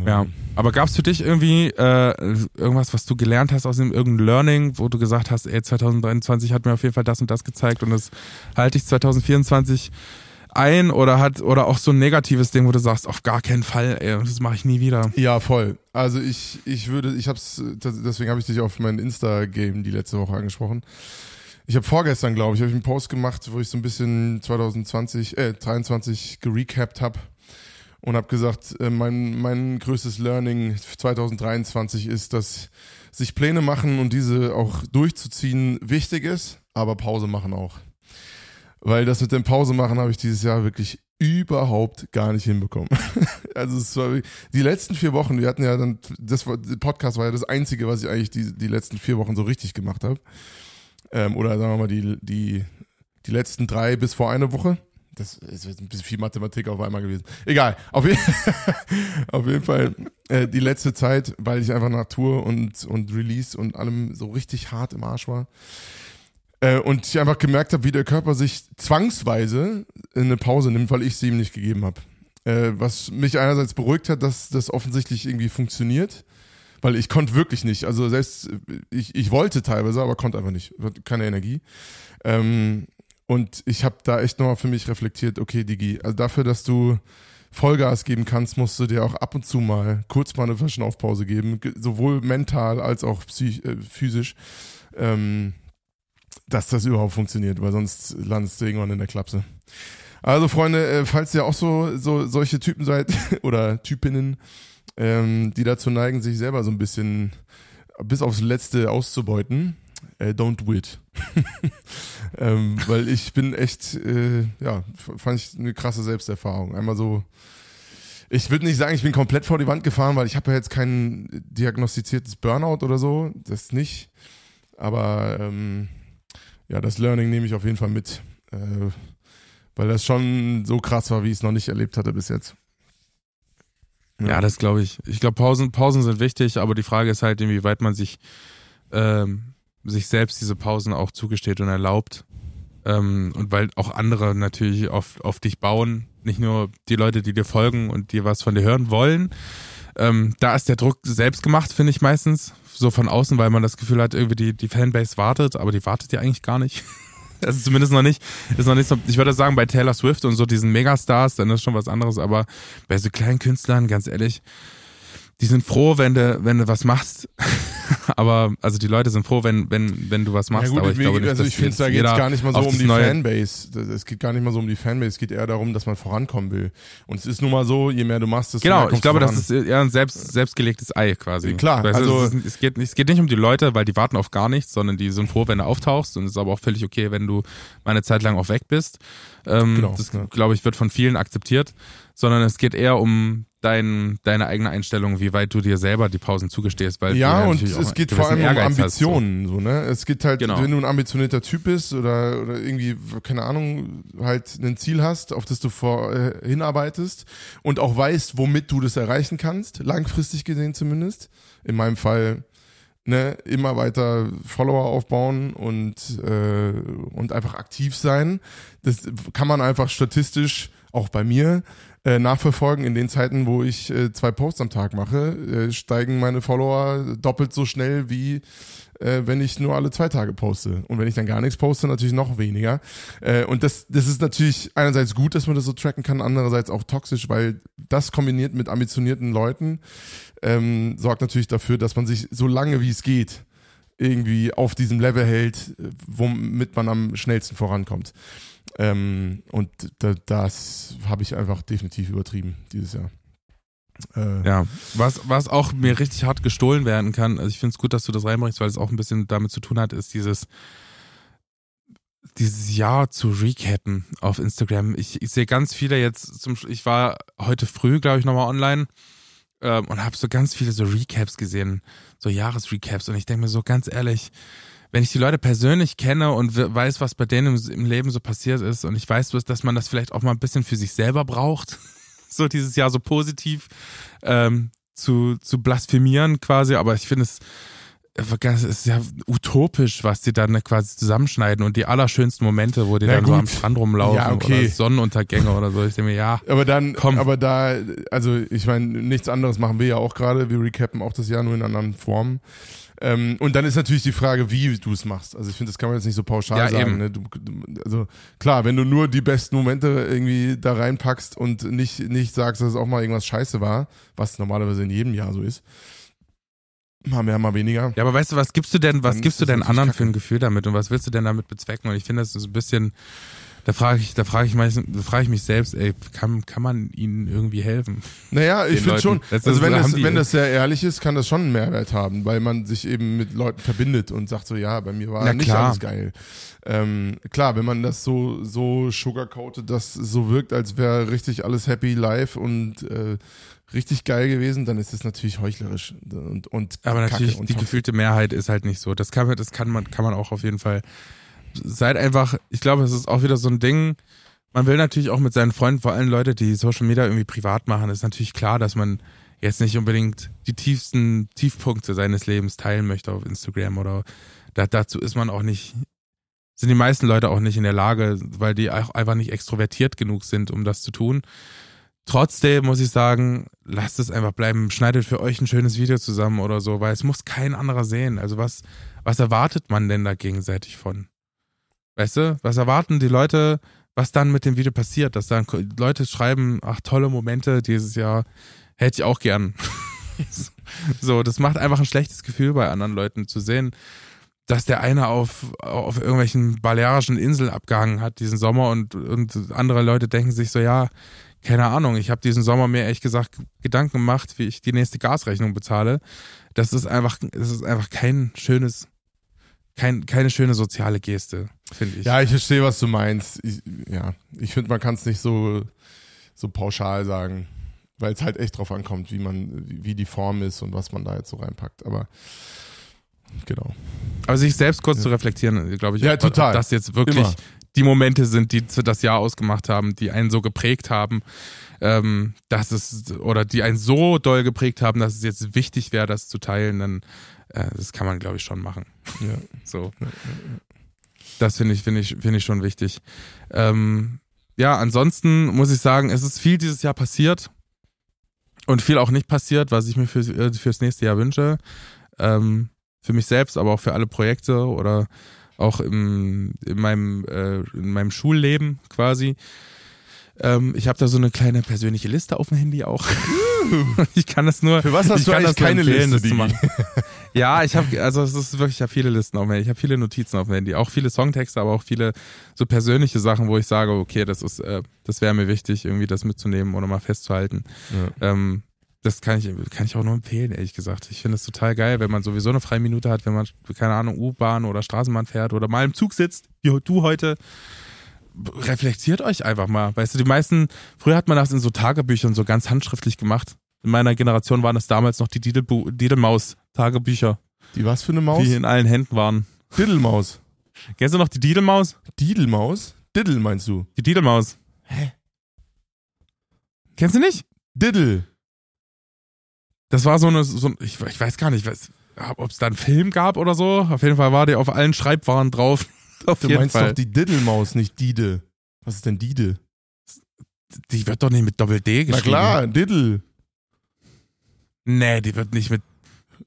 Ja, ähm. aber gab es für dich irgendwie äh, irgendwas, was du gelernt hast aus dem irgendeinem Learning, wo du gesagt hast, ey, 2023 hat mir auf jeden Fall das und das gezeigt und das halte ich 2024 ein oder hat oder auch so ein negatives Ding, wo du sagst, auf gar keinen Fall, ey, das mache ich nie wieder. Ja, voll. Also ich ich würde, ich hab's deswegen habe ich dich auf mein Insta Game die letzte Woche angesprochen. Ich habe vorgestern, glaube ich, habe ich einen Post gemacht, wo ich so ein bisschen 2020 äh 23 gerecapt habe und habe gesagt, äh, mein, mein größtes Learning 2023 ist, dass sich Pläne machen und diese auch durchzuziehen wichtig ist, aber Pause machen auch. Weil das mit dem Pause machen habe ich dieses Jahr wirklich überhaupt gar nicht hinbekommen. [LAUGHS] also es war die letzten vier Wochen, wir hatten ja dann, das war, Podcast war ja das Einzige, was ich eigentlich die, die letzten vier Wochen so richtig gemacht habe. Ähm, oder sagen wir mal die, die, die letzten drei bis vor einer Woche. Das ist ein bisschen viel Mathematik auf einmal gewesen. Egal, auf, je [LAUGHS] auf jeden Fall äh, die letzte Zeit, weil ich einfach nach Tour und, und Release und allem so richtig hart im Arsch war. Äh, und ich einfach gemerkt habe, wie der Körper sich zwangsweise eine Pause nimmt, weil ich sie ihm nicht gegeben habe. Äh, was mich einerseits beruhigt hat, dass das offensichtlich irgendwie funktioniert, weil ich konnte wirklich nicht. Also selbst ich, ich wollte teilweise, aber konnte einfach nicht. Keine Energie. Ähm, und ich habe da echt nochmal für mich reflektiert, okay, Digi, also dafür, dass du Vollgas geben kannst, musst du dir auch ab und zu mal kurz mal eine Verschnaufpause geben, sowohl mental als auch äh, physisch, ähm, dass das überhaupt funktioniert, weil sonst landest du irgendwann in der Klapse. Also Freunde, äh, falls ihr auch so, so solche Typen seid [LAUGHS] oder Typinnen, ähm, die dazu neigen, sich selber so ein bisschen bis aufs Letzte auszubeuten, äh, don't do it. [LAUGHS] ähm, weil ich bin echt, äh, ja, fand ich eine krasse Selbsterfahrung. Einmal so, ich würde nicht sagen, ich bin komplett vor die Wand gefahren, weil ich habe ja jetzt kein diagnostiziertes Burnout oder so, das nicht. Aber ähm, ja, das Learning nehme ich auf jeden Fall mit, äh, weil das schon so krass war, wie ich es noch nicht erlebt hatte bis jetzt. Ja, ja das glaube ich. Ich glaube, Pausen, Pausen sind wichtig, aber die Frage ist halt, inwieweit man sich ähm, sich selbst diese Pausen auch zugesteht und erlaubt. Ähm, und weil auch andere natürlich auf, auf dich bauen, nicht nur die Leute, die dir folgen und die was von dir hören wollen. Ähm, da ist der Druck selbst gemacht, finde ich meistens, so von außen, weil man das Gefühl hat, irgendwie die, die Fanbase wartet, aber die wartet ja eigentlich gar nicht. [LAUGHS] Also zumindest noch nicht, ist noch nicht so, ich würde sagen, bei Taylor Swift und so diesen Megastars, dann ist schon was anderes, aber bei so kleinen Künstlern, ganz ehrlich, die sind froh, wenn du, wenn du was machst. [LAUGHS] aber, also die Leute sind froh, wenn, wenn, wenn du was machst. Ja gut, aber ich glaube nicht, also ich finde, da geht es gar nicht mal so um die Fanbase. Es geht gar nicht mal so um die Fanbase. Es geht eher darum, dass man vorankommen will. Und es ist nun mal so, je mehr du machst, desto Genau, mehr ich glaube, voran. das ist eher ein selbst, selbstgelegtes Ei quasi. Klar, weißt also es, es, geht, es geht nicht um die Leute, weil die warten auf gar nichts, sondern die sind froh, wenn du auftauchst. Und es ist aber auch völlig okay, wenn du mal eine Zeit lang auch weg bist. Ähm, genau, das, ja. glaube ich, wird von vielen akzeptiert. Sondern es geht eher um dein, deine eigene Einstellung, wie weit du dir selber die Pausen zugestehst, weil ja, und es geht vor allem um Ambitionen, so. so. ne? Es geht halt, genau. wenn du ein ambitionierter Typ bist oder oder irgendwie keine Ahnung, halt ein Ziel hast, auf das du vor äh, hinarbeitest und auch weißt, womit du das erreichen kannst, langfristig gesehen zumindest. In meinem Fall ne, immer weiter Follower aufbauen und äh, und einfach aktiv sein. Das kann man einfach statistisch auch bei mir äh, nachverfolgen. In den Zeiten, wo ich äh, zwei Posts am Tag mache, äh, steigen meine Follower doppelt so schnell wie äh, wenn ich nur alle zwei Tage poste. Und wenn ich dann gar nichts poste, natürlich noch weniger. Äh, und das, das ist natürlich einerseits gut, dass man das so tracken kann, andererseits auch toxisch, weil das kombiniert mit ambitionierten Leuten ähm, sorgt natürlich dafür, dass man sich so lange wie es geht irgendwie auf diesem Level hält, womit man am schnellsten vorankommt. Ähm, und da, das habe ich einfach definitiv übertrieben dieses Jahr. Äh, ja, was, was auch mir richtig hart gestohlen werden kann, also ich finde es gut, dass du das reinbringst, weil es auch ein bisschen damit zu tun hat, ist dieses, dieses Jahr zu recappen auf Instagram. Ich, ich sehe ganz viele jetzt zum, ich war heute früh, glaube ich, nochmal online ähm, und habe so ganz viele so Recaps gesehen, so Jahresrecaps und ich denke mir so ganz ehrlich, wenn ich die Leute persönlich kenne und weiß, was bei denen im, Leben so passiert ist und ich weiß, dass man das vielleicht auch mal ein bisschen für sich selber braucht, [LAUGHS] so dieses Jahr so positiv ähm, zu, zu blasphemieren quasi, aber ich finde es es ist ja utopisch, was die dann quasi zusammenschneiden und die allerschönsten Momente, wo die ja, dann gut. so am Strand rumlaufen ja, okay. oder Sonnenuntergänge oder so. Ich denke mir, ja. Aber dann, komm. aber da, also ich meine, nichts anderes machen wir ja auch gerade. Wir recappen auch das Jahr nur in anderen Formen. Ähm, und dann ist natürlich die Frage, wie du es machst. Also ich finde, das kann man jetzt nicht so pauschal ja, sagen. Ne? Du, also klar, wenn du nur die besten Momente irgendwie da reinpackst und nicht, nicht sagst, dass es auch mal irgendwas scheiße war, was normalerweise in jedem Jahr so ist, mal mehr, mal weniger. Ja, aber weißt du, was gibst du denn, was gibst du denn anderen für ein Gefühl damit und was willst du denn damit bezwecken? Und ich finde, das ist ein bisschen Da frage ich, da frage ich, mich, da frage ich mich selbst, ey, kann, kann man ihnen irgendwie helfen? Naja, ich finde schon, Das also wenn das, wenn das sehr ehrlich ist, kann das schon einen Mehrwert haben, weil man sich eben mit Leuten verbindet und sagt so, ja, bei mir war Na nicht klar. alles geil. Ähm, klar, wenn man das so, so sugarcoated, dass es so wirkt, als wäre richtig alles happy live und äh, richtig geil gewesen, dann ist es natürlich heuchlerisch und, und Aber Kacke natürlich, und die gefühlte Mehrheit ist halt nicht so. Das kann, man- das kann man, kann man auch auf jeden Fall. Seid einfach, ich glaube, es ist auch wieder so ein Ding. Man will natürlich auch mit seinen Freunden, vor allem Leute, die Social Media irgendwie privat machen, ist natürlich klar, dass man jetzt nicht unbedingt die tiefsten Tiefpunkte seines Lebens teilen möchte auf Instagram oder da, dazu ist man auch nicht, sind die meisten Leute auch nicht in der Lage, weil die auch einfach nicht extrovertiert genug sind, um das zu tun. Trotzdem muss ich sagen, lasst es einfach bleiben. Schneidet für euch ein schönes Video zusammen oder so, weil es muss kein anderer sehen. Also was, was erwartet man denn da gegenseitig von? Weißt du, was erwarten die Leute, was dann mit dem Video passiert? Dass dann Leute schreiben, ach, tolle Momente dieses Jahr, hätte ich auch gern. [LAUGHS] so, das macht einfach ein schlechtes Gefühl bei anderen Leuten zu sehen, dass der eine auf, auf irgendwelchen balearischen Inseln abgehangen hat diesen Sommer und, und andere Leute denken sich so, ja, keine Ahnung, ich habe diesen Sommer mir ehrlich gesagt Gedanken gemacht, wie ich die nächste Gasrechnung bezahle. Das ist einfach, das ist einfach kein schönes, kein, keine schöne soziale Geste, finde ich. Ja, ich verstehe, was du meinst. Ich, ja, ich finde, man kann es nicht so, so pauschal sagen, weil es halt echt drauf ankommt, wie man, wie die Form ist und was man da jetzt so reinpackt. Aber genau. Aber sich selbst kurz zu reflektieren, glaube ich, Ja, ob, total. ob das jetzt wirklich Immer. die Momente sind, die das Jahr ausgemacht haben, die einen so geprägt haben, ähm, dass es oder die einen so doll geprägt haben, dass es jetzt wichtig wäre, das zu teilen, dann äh, das kann man, glaube ich, schon machen. Ja. [LAUGHS] So. Das finde ich, finde ich, finde ich schon wichtig. Ähm, ja, ansonsten muss ich sagen, es ist viel dieses Jahr passiert und viel auch nicht passiert, was ich mir für, äh, fürs nächste Jahr wünsche. Ähm, für mich selbst, aber auch für alle Projekte oder auch im, in, meinem, äh, in meinem Schulleben quasi. Ähm, ich habe da so eine kleine persönliche Liste auf dem Handy auch. [LAUGHS] ich kann das nur. Für was hast du eigentlich keine Liste, das zu machen. [LAUGHS] Ja, ich habe, also es ist wirklich, ich habe viele Listen auf dem Handy. Ich habe viele Notizen auf dem Handy. Auch viele Songtexte, aber auch viele so persönliche Sachen, wo ich sage, okay, das ist, äh, das wäre mir wichtig, irgendwie das mitzunehmen oder mal festzuhalten. Ja. Ähm, das kann ich, kann ich auch nur empfehlen, ehrlich gesagt. Ich finde es total geil, wenn man sowieso eine freie Minute hat, wenn man, keine Ahnung, U-Bahn oder Straßenbahn fährt oder mal im Zug sitzt, wie du heute. Reflektiert euch einfach mal. Weißt du, die meisten, früher hat man das in so Tagebüchern so ganz handschriftlich gemacht. In meiner Generation waren das damals noch die Didelmaus-Tagebücher, Die was für eine Maus? die in allen Händen waren. Diddlemaus. Kennst du noch die Didelmaus? Diddlemaus? Diddle meinst du? Die Didelmaus. Hä? Kennst du nicht? Diddle. Das war so eine, so, ein- ich, ich weiß gar nicht, ob es da einen Film gab oder so. Auf jeden Fall war der auf allen Schreibwaren drauf. Auf Du jeden meinst Fall. doch die Diddlemaus, nicht Dide. Was ist denn Dide? die wird doch nicht mit Doppel-D Na geschrieben. klar, Diddle. Nee, die wird nicht mit,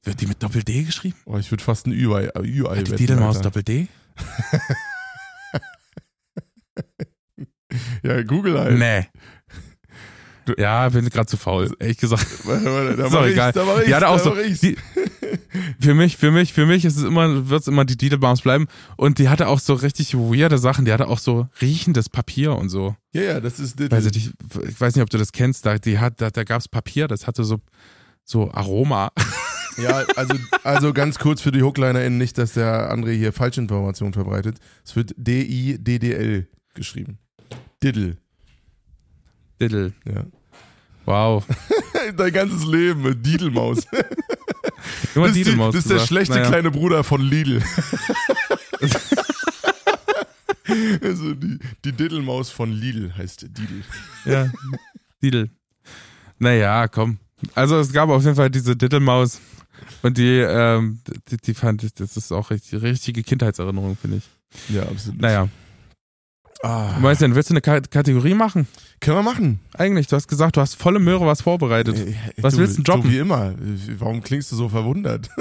wird die mit Doppel-D geschrieben? Oh, ich würde fast ein Ü-Ei Hat die wetten, Didelmaus Alter. Doppel-D? [LAUGHS] Ja, Google halt. Nee. Ja, bin gerade zu faul, ehrlich gesagt. Da mach [LAUGHS] egal. da mach Die hatte auch da so, die, für mich, für mich, für mich ist es immer, wird es immer die Didelbaums bleiben. Und die hatte auch so richtig weirde Sachen. Die hatte auch so riechendes Papier und so. Ja, ja, das ist Diddle. Weiß ich, nicht, ich weiß nicht, ob du das kennst. Da, die hat, da, da gab's Papier, das hatte so, so Aroma. [LAUGHS] Ja, also, also ganz kurz für die HooklinerInnen, nicht, dass der André hier Falschinformationen verbreitet. Es wird D-I-D-D-L geschrieben. Diddle. Diddle. Ja. Wow. [LAUGHS] Dein ganzes Leben mit Didelmaus. [LAUGHS] Immer Das ist, die, Didelmaus das ist der schlechte Naja. kleine Bruder von Lidl. [LAUGHS] also die, die Diddlemaus von Lidl heißt Didel. Ja, Didel. Naja, komm. Also es gab auf jeden Fall diese Diddlemaus und die, ähm, die, die fand ich, das ist auch richtig, richtige Kindheitserinnerung, finde ich. Ja, absolut. Naja. Ah. Weißt du, willst du eine Ka Kategorie machen? Können wir machen. Eigentlich, du hast gesagt, du hast volle Möhre was vorbereitet. Äh, Was du, willst du droppen? So wie immer. Warum klingst du so verwundert? [LAUGHS]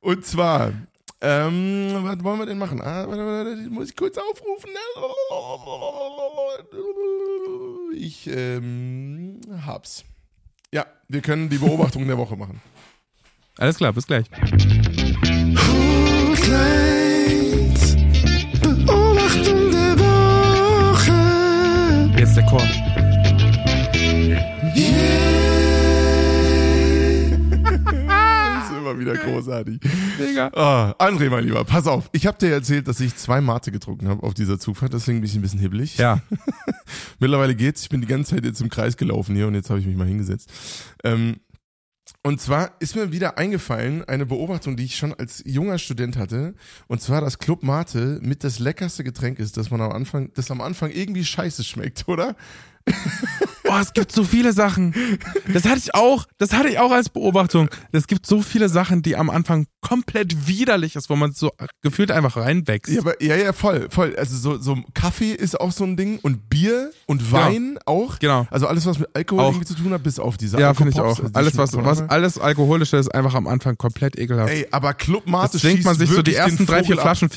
Und zwar, ähm, was wollen wir denn machen? Ah, warte, warte, warte, muss ich kurz aufrufen. Ich ähm, hab's. Ja, wir können die Beobachtung der Woche machen. Alles klar, bis gleich. Chor. [LAUGHS] Das ist immer wieder großartig. Mega. Ah, André, mein Lieber, pass auf. Ich habe dir erzählt, dass ich zwei Mate getrunken habe auf dieser Zugfahrt, deswegen bin ich ein bisschen hibbelig. Ja. [LAUGHS] Mittlerweile geht's. Ich bin die ganze Zeit jetzt im Kreis gelaufen hier und jetzt habe ich mich mal hingesetzt. Ähm, und zwar ist mir wieder eingefallen, eine Beobachtung, die ich schon als junger Student hatte. Und zwar, dass Club Mate mit das leckerste Getränk ist, dass man am Anfang, das am Anfang irgendwie scheiße schmeckt, [LAUGHS] oder? Boah, es gibt so viele Sachen. Das hatte ich auch, das hatte ich auch als Beobachtung. Es gibt so viele Sachen, die am Anfang komplett widerlich ist, wo man so gefühlt einfach reinwächst. Ja, aber, ja, ja, voll, voll. Also so, so Kaffee ist auch so ein Ding und Bier und Wein auch. Genau. Also alles, was mit Alkohol Auch. irgendwie zu tun hat, bis auf diese Ja, finde ich auch. also Alles, was, was alles Alkoholische ist einfach am Anfang komplett ekelhaft. Ey, aber Club Mate das denkt man sich so die ersten drei, vier. Flaschen.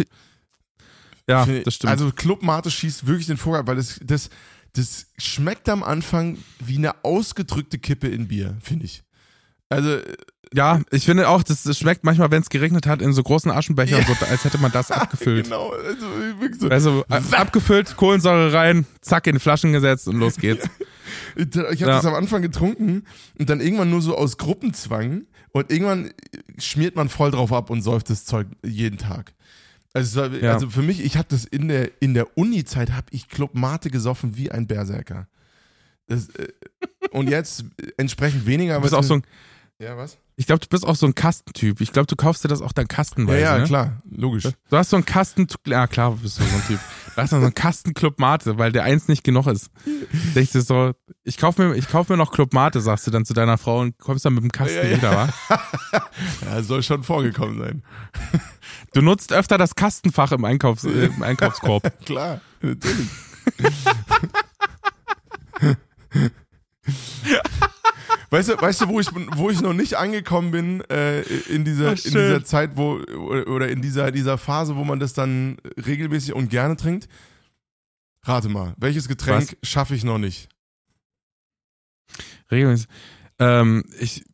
Ja, das stimmt. Also Club Mate schießt wirklich den Vogel ab, weil das, das, das schmeckt am Anfang wie eine ausgedrückte Kippe in Bier, finde ich. Also, ja, ich finde auch, das, das schmeckt manchmal, wenn es geregnet hat, in so großen Aschenbechern, so, als hätte man das [LAUGHS] abgefüllt. genau, also so. Also a- abgefüllt, Kohlensäure rein, zack, in Flaschen gesetzt und los geht's. [LAUGHS] Ich habe Ja. das am Anfang getrunken und dann irgendwann nur so aus Gruppenzwang und irgendwann schmiert man voll drauf ab und säuft das Zeug jeden Tag. Also, war, Ja. also für mich, ich habe das in der, in der Uni-Zeit, habe ich Club Mate gesoffen wie ein Berserker. Das, äh, und jetzt entsprechend weniger. Du bist auch so ein, ja, was? ich glaube, du bist auch so ein Kastentyp. Ich glaube, du kaufst dir das auch dann Ja, kastenweise. ja, ne? klar, logisch. Du hast so einen Kasten, ja klar, bist du so ein Typ. Du hast so einen Kasten Club Mate, weil der eins nicht genug ist. Denkst du so, ich kauf mir, ich kauf mir noch Club Mate, sagst du dann zu deiner Frau und kommst dann mit dem Kasten Ja, ja. wieder, wa? [LAUGHS] Ja, soll schon vorgekommen sein. Du nutzt öfter das Kastenfach im, Einkaufs, äh, [LAUGHS] im Einkaufskorb. Klar, natürlich. [LAUGHS] Weißt du, weißt du, wo ich, wo ich noch nicht angekommen bin äh, in, dieser, Ach, in dieser Zeit, wo oder oder in dieser, dieser Phase, wo man das dann regelmäßig und gerne trinkt? Rate mal, welches Getränk schaffe ich noch nicht? Regelmäßig. Ähm, ich,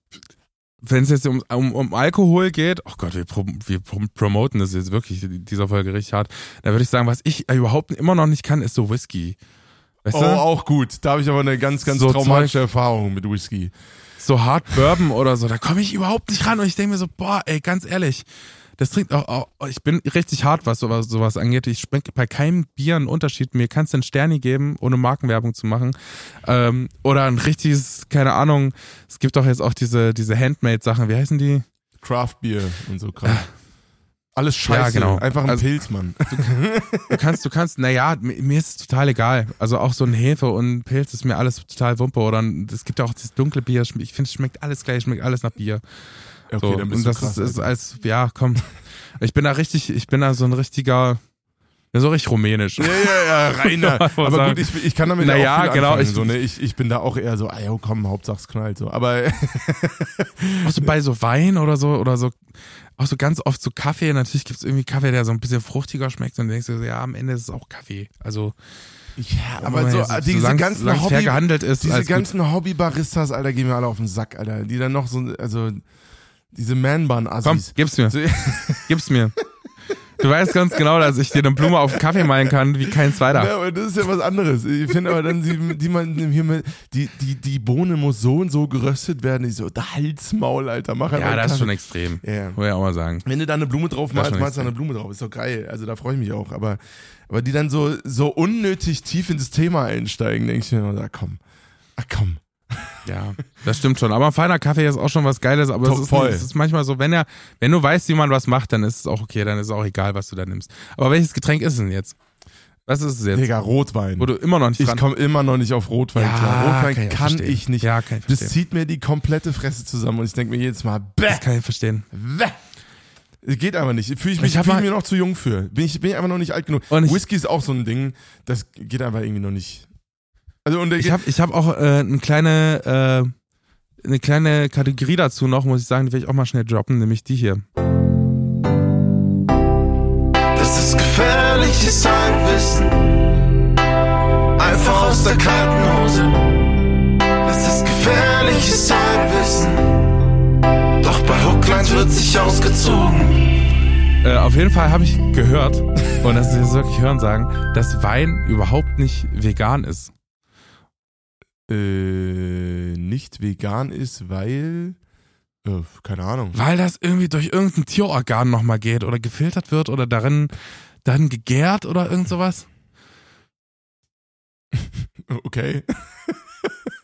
wenn es jetzt um, um, um Alkohol geht, oh Gott, wir, pro, wir prom- promoten das jetzt wirklich in dieser Folge richtig hart. Da würde ich sagen, was ich überhaupt immer noch nicht kann, ist so Whisky. Weißt Oh, du? auch gut. Da habe ich aber eine ganz, ganz So traumatische Erfahrung mit Whisky. so hart Bourbon oder so, da komme ich überhaupt nicht ran und ich denke mir so, boah, ey, ganz ehrlich, das trinkt auch, auch ich bin richtig hart, was sowas, sowas angeht. Ich schmecke bei keinem Bier einen Unterschied. Mir kannst du einen Sterni geben, ohne Markenwerbung zu machen. Ähm, oder ein richtiges, keine Ahnung, es gibt doch jetzt auch diese, diese Handmade-Sachen, wie heißen die? Craft Beer und so Kram. Alles scheiße. Ja, genau. Einfach ein Also- Pilz, Mann. [LAUGHS] Du kannst, du kannst, naja, mir, mir ist es total egal. Also auch so ein Hefe und ein Pilz ist mir alles total Wumpe. Oder es gibt ja auch das dunkle Bier. Ich finde, es schmeckt alles gleich, schmeckt alles nach Bier. Okay, So, dann bist und du das krass. ist, ist als, ja, komm. Ich bin da richtig, ich bin da so ein richtiger, ja, so richtig rumänisch. Ja, ja, ja, [LAUGHS] man Aber sagen. gut, ich, ich kann damit Naja, ja auch viel genau, anfangen, ich- so, ne? ich, ich bin da auch eher so, ah ja, komm, Hauptsache es knallt so. Aber [LAUGHS] Auch so bei so Wein oder so, oder so, auch so ganz oft so Kaffee. Natürlich gibt es irgendwie Kaffee, der so ein bisschen fruchtiger schmeckt und du denkst dir so, ja, am Ende ist es auch Kaffee. Also, ja, aber so, jetzt diese solange- ganzen solange es fair Hobby, gehandelt ist, diese ganzen Hobby-Baristas, Alter, gehen mir alle auf den Sack, Alter. Die dann noch so, also diese komm, Man-Bahn-Assis. gib's mir, [LAUGHS] gib's mir. Du weißt ganz genau, dass ich dir eine Blume auf den Kaffee malen kann, wie kein zweiter. Ja, aber das ist ja was anderes. Ich finde aber dann, die, die man hier mit, die, die, die Bohne muss so und so geröstet werden. Ich so, da Halsmaul, Alter, mach einfach Ja, das ist schon extrem. Ja. Muss ich auch mal sagen. Wenn du da eine Blume drauf malst, malst du da eine. Blume drauf. Ist doch geil. Also da freue ich mich auch. Aber, aber die dann so, so unnötig tief ins Thema einsteigen, denke ich mir, ah komm. Ah komm. Ja, das stimmt schon. Aber ein feiner Kaffee ist auch schon was Geiles. Aber es ist, es ist manchmal so, wenn er, wenn du weißt, wie man was macht, dann ist es auch okay. Dann ist es auch egal, was du da nimmst. Aber welches Getränk ist es denn jetzt? Was ist es jetzt? Digga, Rotwein. Wo du immer noch nicht ich komme immer noch nicht auf Rotwein Ja, klar. Rotwein kann ich kann ich nicht. Ja, kann ich das verstehen. zieht mir die komplette Fresse zusammen und ich denke mir jedes Mal, bäh, Das kann ich verstehen. bäh. Geht aber nicht. Fühle ich mich Ich fühl mir noch zu jung für. Bin ich, bin ich einfach noch nicht alt genug. Whisky ist auch so ein Ding, das geht einfach irgendwie noch nicht. Also und Ich habe ich hab auch äh, eine kleine, äh, eine kleine Kategorie dazu noch, muss ich sagen, die will ich auch mal schnell droppen, nämlich die hier. Das ist gefährliches Halbwissen. Einfach aus der kalten Hose. Das ist gefährliches Halbwissen. Doch bei Hooklines wird sich ausgezogen. Äh, auf jeden Fall habe ich gehört, [LAUGHS] und das ist jetzt wirklich Hören sagen, dass Wein überhaupt nicht vegan ist. Äh, nicht vegan ist, weil. Äh, keine Ahnung. Weil das irgendwie durch irgendein Tierorgan nochmal geht oder gefiltert wird oder darin, darin gegärt oder irgend sowas. [LAUGHS] Okay.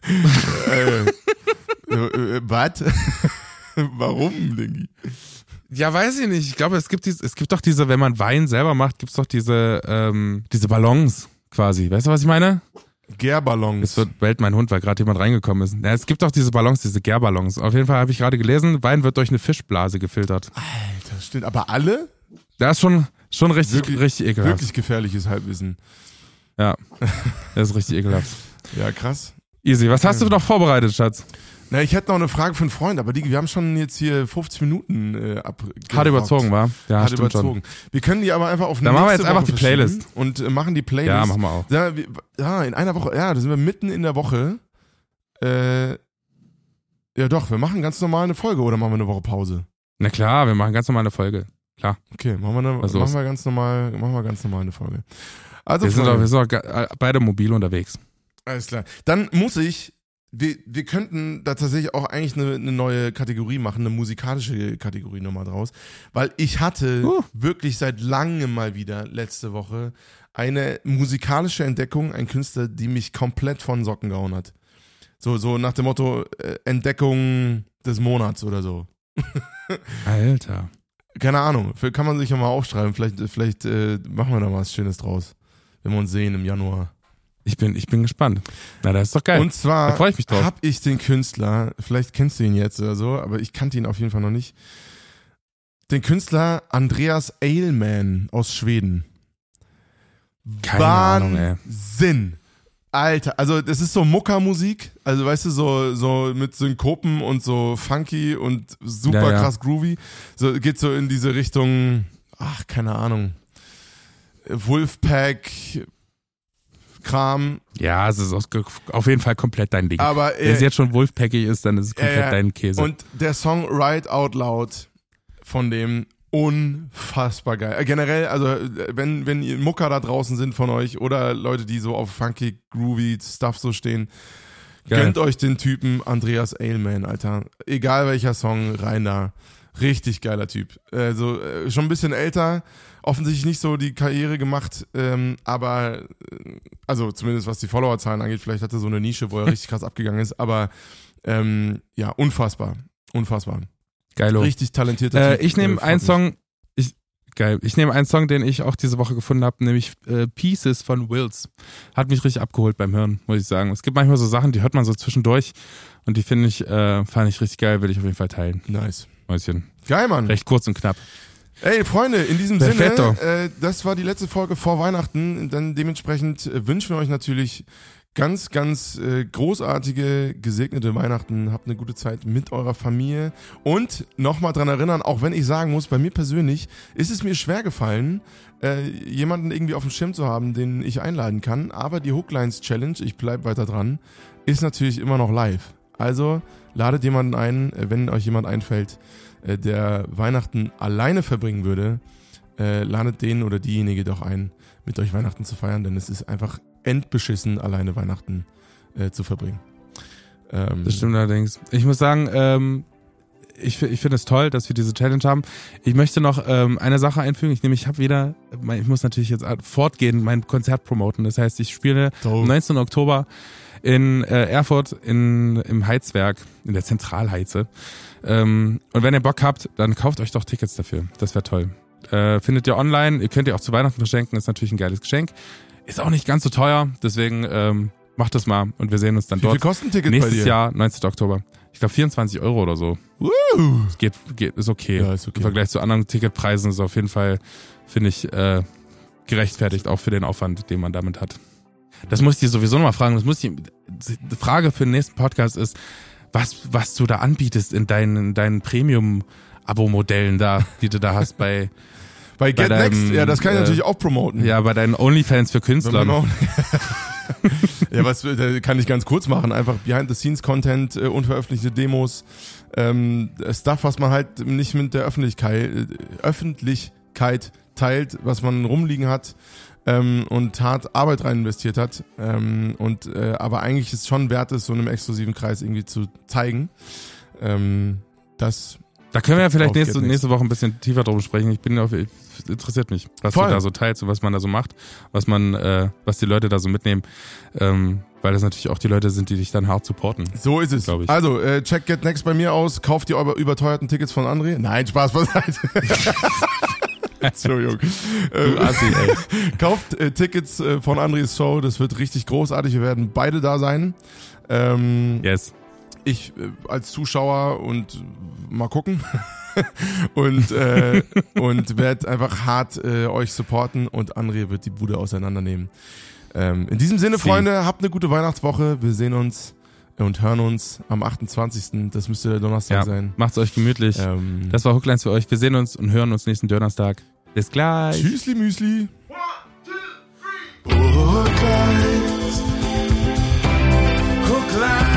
[LAUGHS] äh, äh, was? [LAUGHS] Warum, Dingi? Ja, weiß ich nicht. Ich glaube, es gibt dies, es gibt doch diese, wenn man Wein selber macht, gibt's doch diese, ähm, diese Ballons quasi. Weißt du, was ich meine? Gärballons. Es wird Welt mein Hund, weil gerade jemand reingekommen ist. Ja, es gibt doch diese Ballons, diese Gärballons. Auf jeden Fall habe ich gerade gelesen, Wein wird durch eine Fischblase gefiltert. Alter, stimmt. Aber alle? Das ist schon, schon richtig, Wirklich- richtig ekelhaft. Wirklich gefährliches Halbwissen. Ja. Das ist richtig ekelhaft. Ja, krass. Easy. Was hast du noch vorbereitet, Schatz? Na, ich hätte noch eine Frage für einen Freund, aber die, wir haben schon jetzt hier 50 Minuten äh, ab. Hart überzogen, war? Ja, Hart überzogen. Wir können die aber einfach auf Dann machen wir jetzt einfach Woche die Playlist. Und äh, machen die schon. Playlist. Ja, machen wir auch. Ja, wir, ja, in einer Woche. Ja, da sind wir mitten in der Woche. Äh, ja, doch, wir machen ganz normal eine Folge oder machen wir eine Woche Pause? Na klar, wir machen ganz normal eine Folge. Okay, machen wir, eine, machen wir ganz normal, machen wir ganz normal eine Folge. Also, Wir sind, doch, wir sind ga- äh, beide mobil unterwegs. alles klar. Dann muss ich, wir, wir könnten da tatsächlich auch eigentlich eine, eine neue Kategorie machen, eine musikalische Kategorie nochmal draus, weil ich hatte Uh. wirklich seit langem mal wieder letzte Woche eine musikalische Entdeckung, ein Künstler, die mich komplett von den Socken gehauen hat. So, so nach dem Motto äh, Entdeckung des Monats oder so. [LAUGHS] Alter. Keine Ahnung, kann man sich ja mal aufschreiben. Vielleicht, vielleicht äh, machen wir da mal was Schönes draus, wenn wir uns sehen im Januar. Ich bin, ich bin gespannt. Na, das ist doch geil. Und zwar Da freu ich mich drauf. habe ich den Künstler, vielleicht kennst du ihn jetzt oder so, aber ich kannte ihn auf jeden Fall noch nicht. Den Künstler Andreas Eilman aus Schweden. Keine Ahnung, ey. Wahnsinn. Alter, also das ist so Muckermusik, also weißt du, so, so mit Synkopen und so funky und super Ja, ja. krass groovy. So geht so in diese Richtung, ach, keine Ahnung. Wolfpack, Kram, Ja, es ist auf jeden Fall komplett dein Ding. aber Wenn es äh, jetzt schon Wolfpacky ist, dann ist es komplett ja. dein Käse. Und der Song Ride Out Loud von dem unfassbar geil. Äh, generell, also äh, wenn, wenn ihr Mucker da draußen sind von euch oder Leute, die so auf funky, groovy Stuff so stehen, Geil. gönnt euch den Typen Andreas Ailman, Alter. Egal welcher Song, rein da. Richtig geiler Typ. Also äh, schon ein bisschen älter, offensichtlich nicht so die Karriere gemacht, ähm, aber äh, also zumindest was die Followerzahlen angeht, vielleicht hat er so eine Nische, wo er [LAUGHS] richtig krass abgegangen ist, aber ähm, ja, unfassbar. Unfassbar. Geilo. Richtig talentierter Äh, ich nehme Äh, einen. Song, ich, geil, ich nehme einen Song, den ich auch diese Woche gefunden habe, nämlich äh, Pieces von Wills. Hat mich richtig abgeholt beim Hören, muss ich sagen. Es gibt manchmal so Sachen, die hört man so zwischendurch und die finde ich, äh, fand ich richtig geil, will ich auf jeden Fall teilen. Nice. Mäuschen. Geil, Mann. Recht kurz und knapp. Ey, Freunde, in diesem Perfetto. Sinne, äh, das war die letzte Folge vor Weihnachten. Dann dementsprechend äh, wünschen wir euch natürlich ganz, ganz äh, großartige, gesegnete Weihnachten. Habt eine gute Zeit mit eurer Familie. Und nochmal dran erinnern, auch wenn ich sagen muss, bei mir persönlich ist es mir schwer gefallen, äh, jemanden irgendwie auf dem Schirm zu haben, den ich einladen kann. Aber die Hooklines Challenge, ich bleib weiter dran, ist natürlich immer noch live. Also ladet jemanden ein, äh, wenn euch jemand einfällt, äh, der Weihnachten alleine verbringen würde, äh, ladet den oder diejenige doch ein, mit euch Weihnachten zu feiern, denn es ist einfach endbeschissen, alleine Weihnachten äh, zu verbringen. Ähm, Das stimmt allerdings. Ich muss sagen, ähm, ich, ich finde es toll, dass wir diese Challenge haben. Ich möchte noch ähm, eine Sache einfügen. Ich nehme, ich habe wieder, ich muss natürlich jetzt fortgehend mein Konzert promoten. Das heißt, ich spiele am 19. Oktober in äh, Erfurt in, im Heizwerk, in der Zentralheize. Ähm, und wenn ihr Bock habt, dann kauft euch doch Tickets dafür. Das wäre toll. Äh, findet ihr online. Ihr könnt ihr auch zu Weihnachten verschenken. Ist natürlich ein geiles Geschenk. Ist auch nicht ganz so teuer. Deswegen ähm, macht das mal und wir sehen uns dann Wie viel dort. kostet ein Ticket Nächstes bei dir? Jahr, 19. Oktober. Ich glaube 24 Euro oder so. Woo! Es geht, geht, ist okay. Ja, ist okay. Im Vergleich zu anderen Ticketpreisen ist auf jeden Fall, finde ich, äh, gerechtfertigt, auch für den Aufwand, den man damit hat. Das muss ich dir sowieso nochmal fragen. Das muss ich, die Frage für den nächsten Podcast ist, was, was du da anbietest in deinen, in deinen Premium-Abo-Modellen da, die du da hast bei, [LAUGHS] Bei Get bei deinem, Next, ja, das kann ich äh, natürlich auch promoten. ja, bei deinen Onlyfans für Künstler. [LAUGHS] ja, was äh, kann ich ganz kurz machen? Einfach Behind-the-Scenes-Content, äh, unveröffentlichte Demos, ähm, Stuff, was man halt nicht mit der Öffentlichkeit, äh, Öffentlichkeit teilt, was man rumliegen hat ähm, und hart Arbeit rein investiert hat. Ähm, und äh, aber eigentlich ist schon wert ist, so einem exklusiven Kreis irgendwie zu zeigen. Ähm, das Da können wir ja vielleicht nächste, nächste Woche ein bisschen tiefer drum sprechen. Ich bin auf, interessiert mich, was Voll. du da so teilst und was man da so macht, was man, äh, was die Leute da so mitnehmen. Ähm, weil das natürlich auch die Leute sind, die dich dann hart supporten. So ist es. Ich. Also, äh, check Get Next bei mir aus, kauft die über, überteuerten Tickets von André. Nein, Spaß beiseite. [LAUGHS] Entschuldigung. [LAUGHS] Ähm, Du Assi, ey. [LAUGHS] kauft äh, Tickets äh, von Andres Show, das wird richtig großartig. Wir werden beide da sein. Ähm, Yes. Ich äh, als Zuschauer und mal gucken. [LAUGHS] und äh, und werde einfach hart äh, euch supporten und André wird die Bude auseinandernehmen. Ähm, in diesem Sinne, Sie. Freunde, habt eine gute Weihnachtswoche. Wir sehen uns und hören uns am 28. Das müsste der Donnerstag Ja, sein. macht's euch gemütlich. Ähm, Das war Hooklines für euch. Wir sehen uns und hören uns nächsten Donnerstag. Bis gleich. Tschüssli, Müsli. One, two, three. Oh, guys. Oh, guys.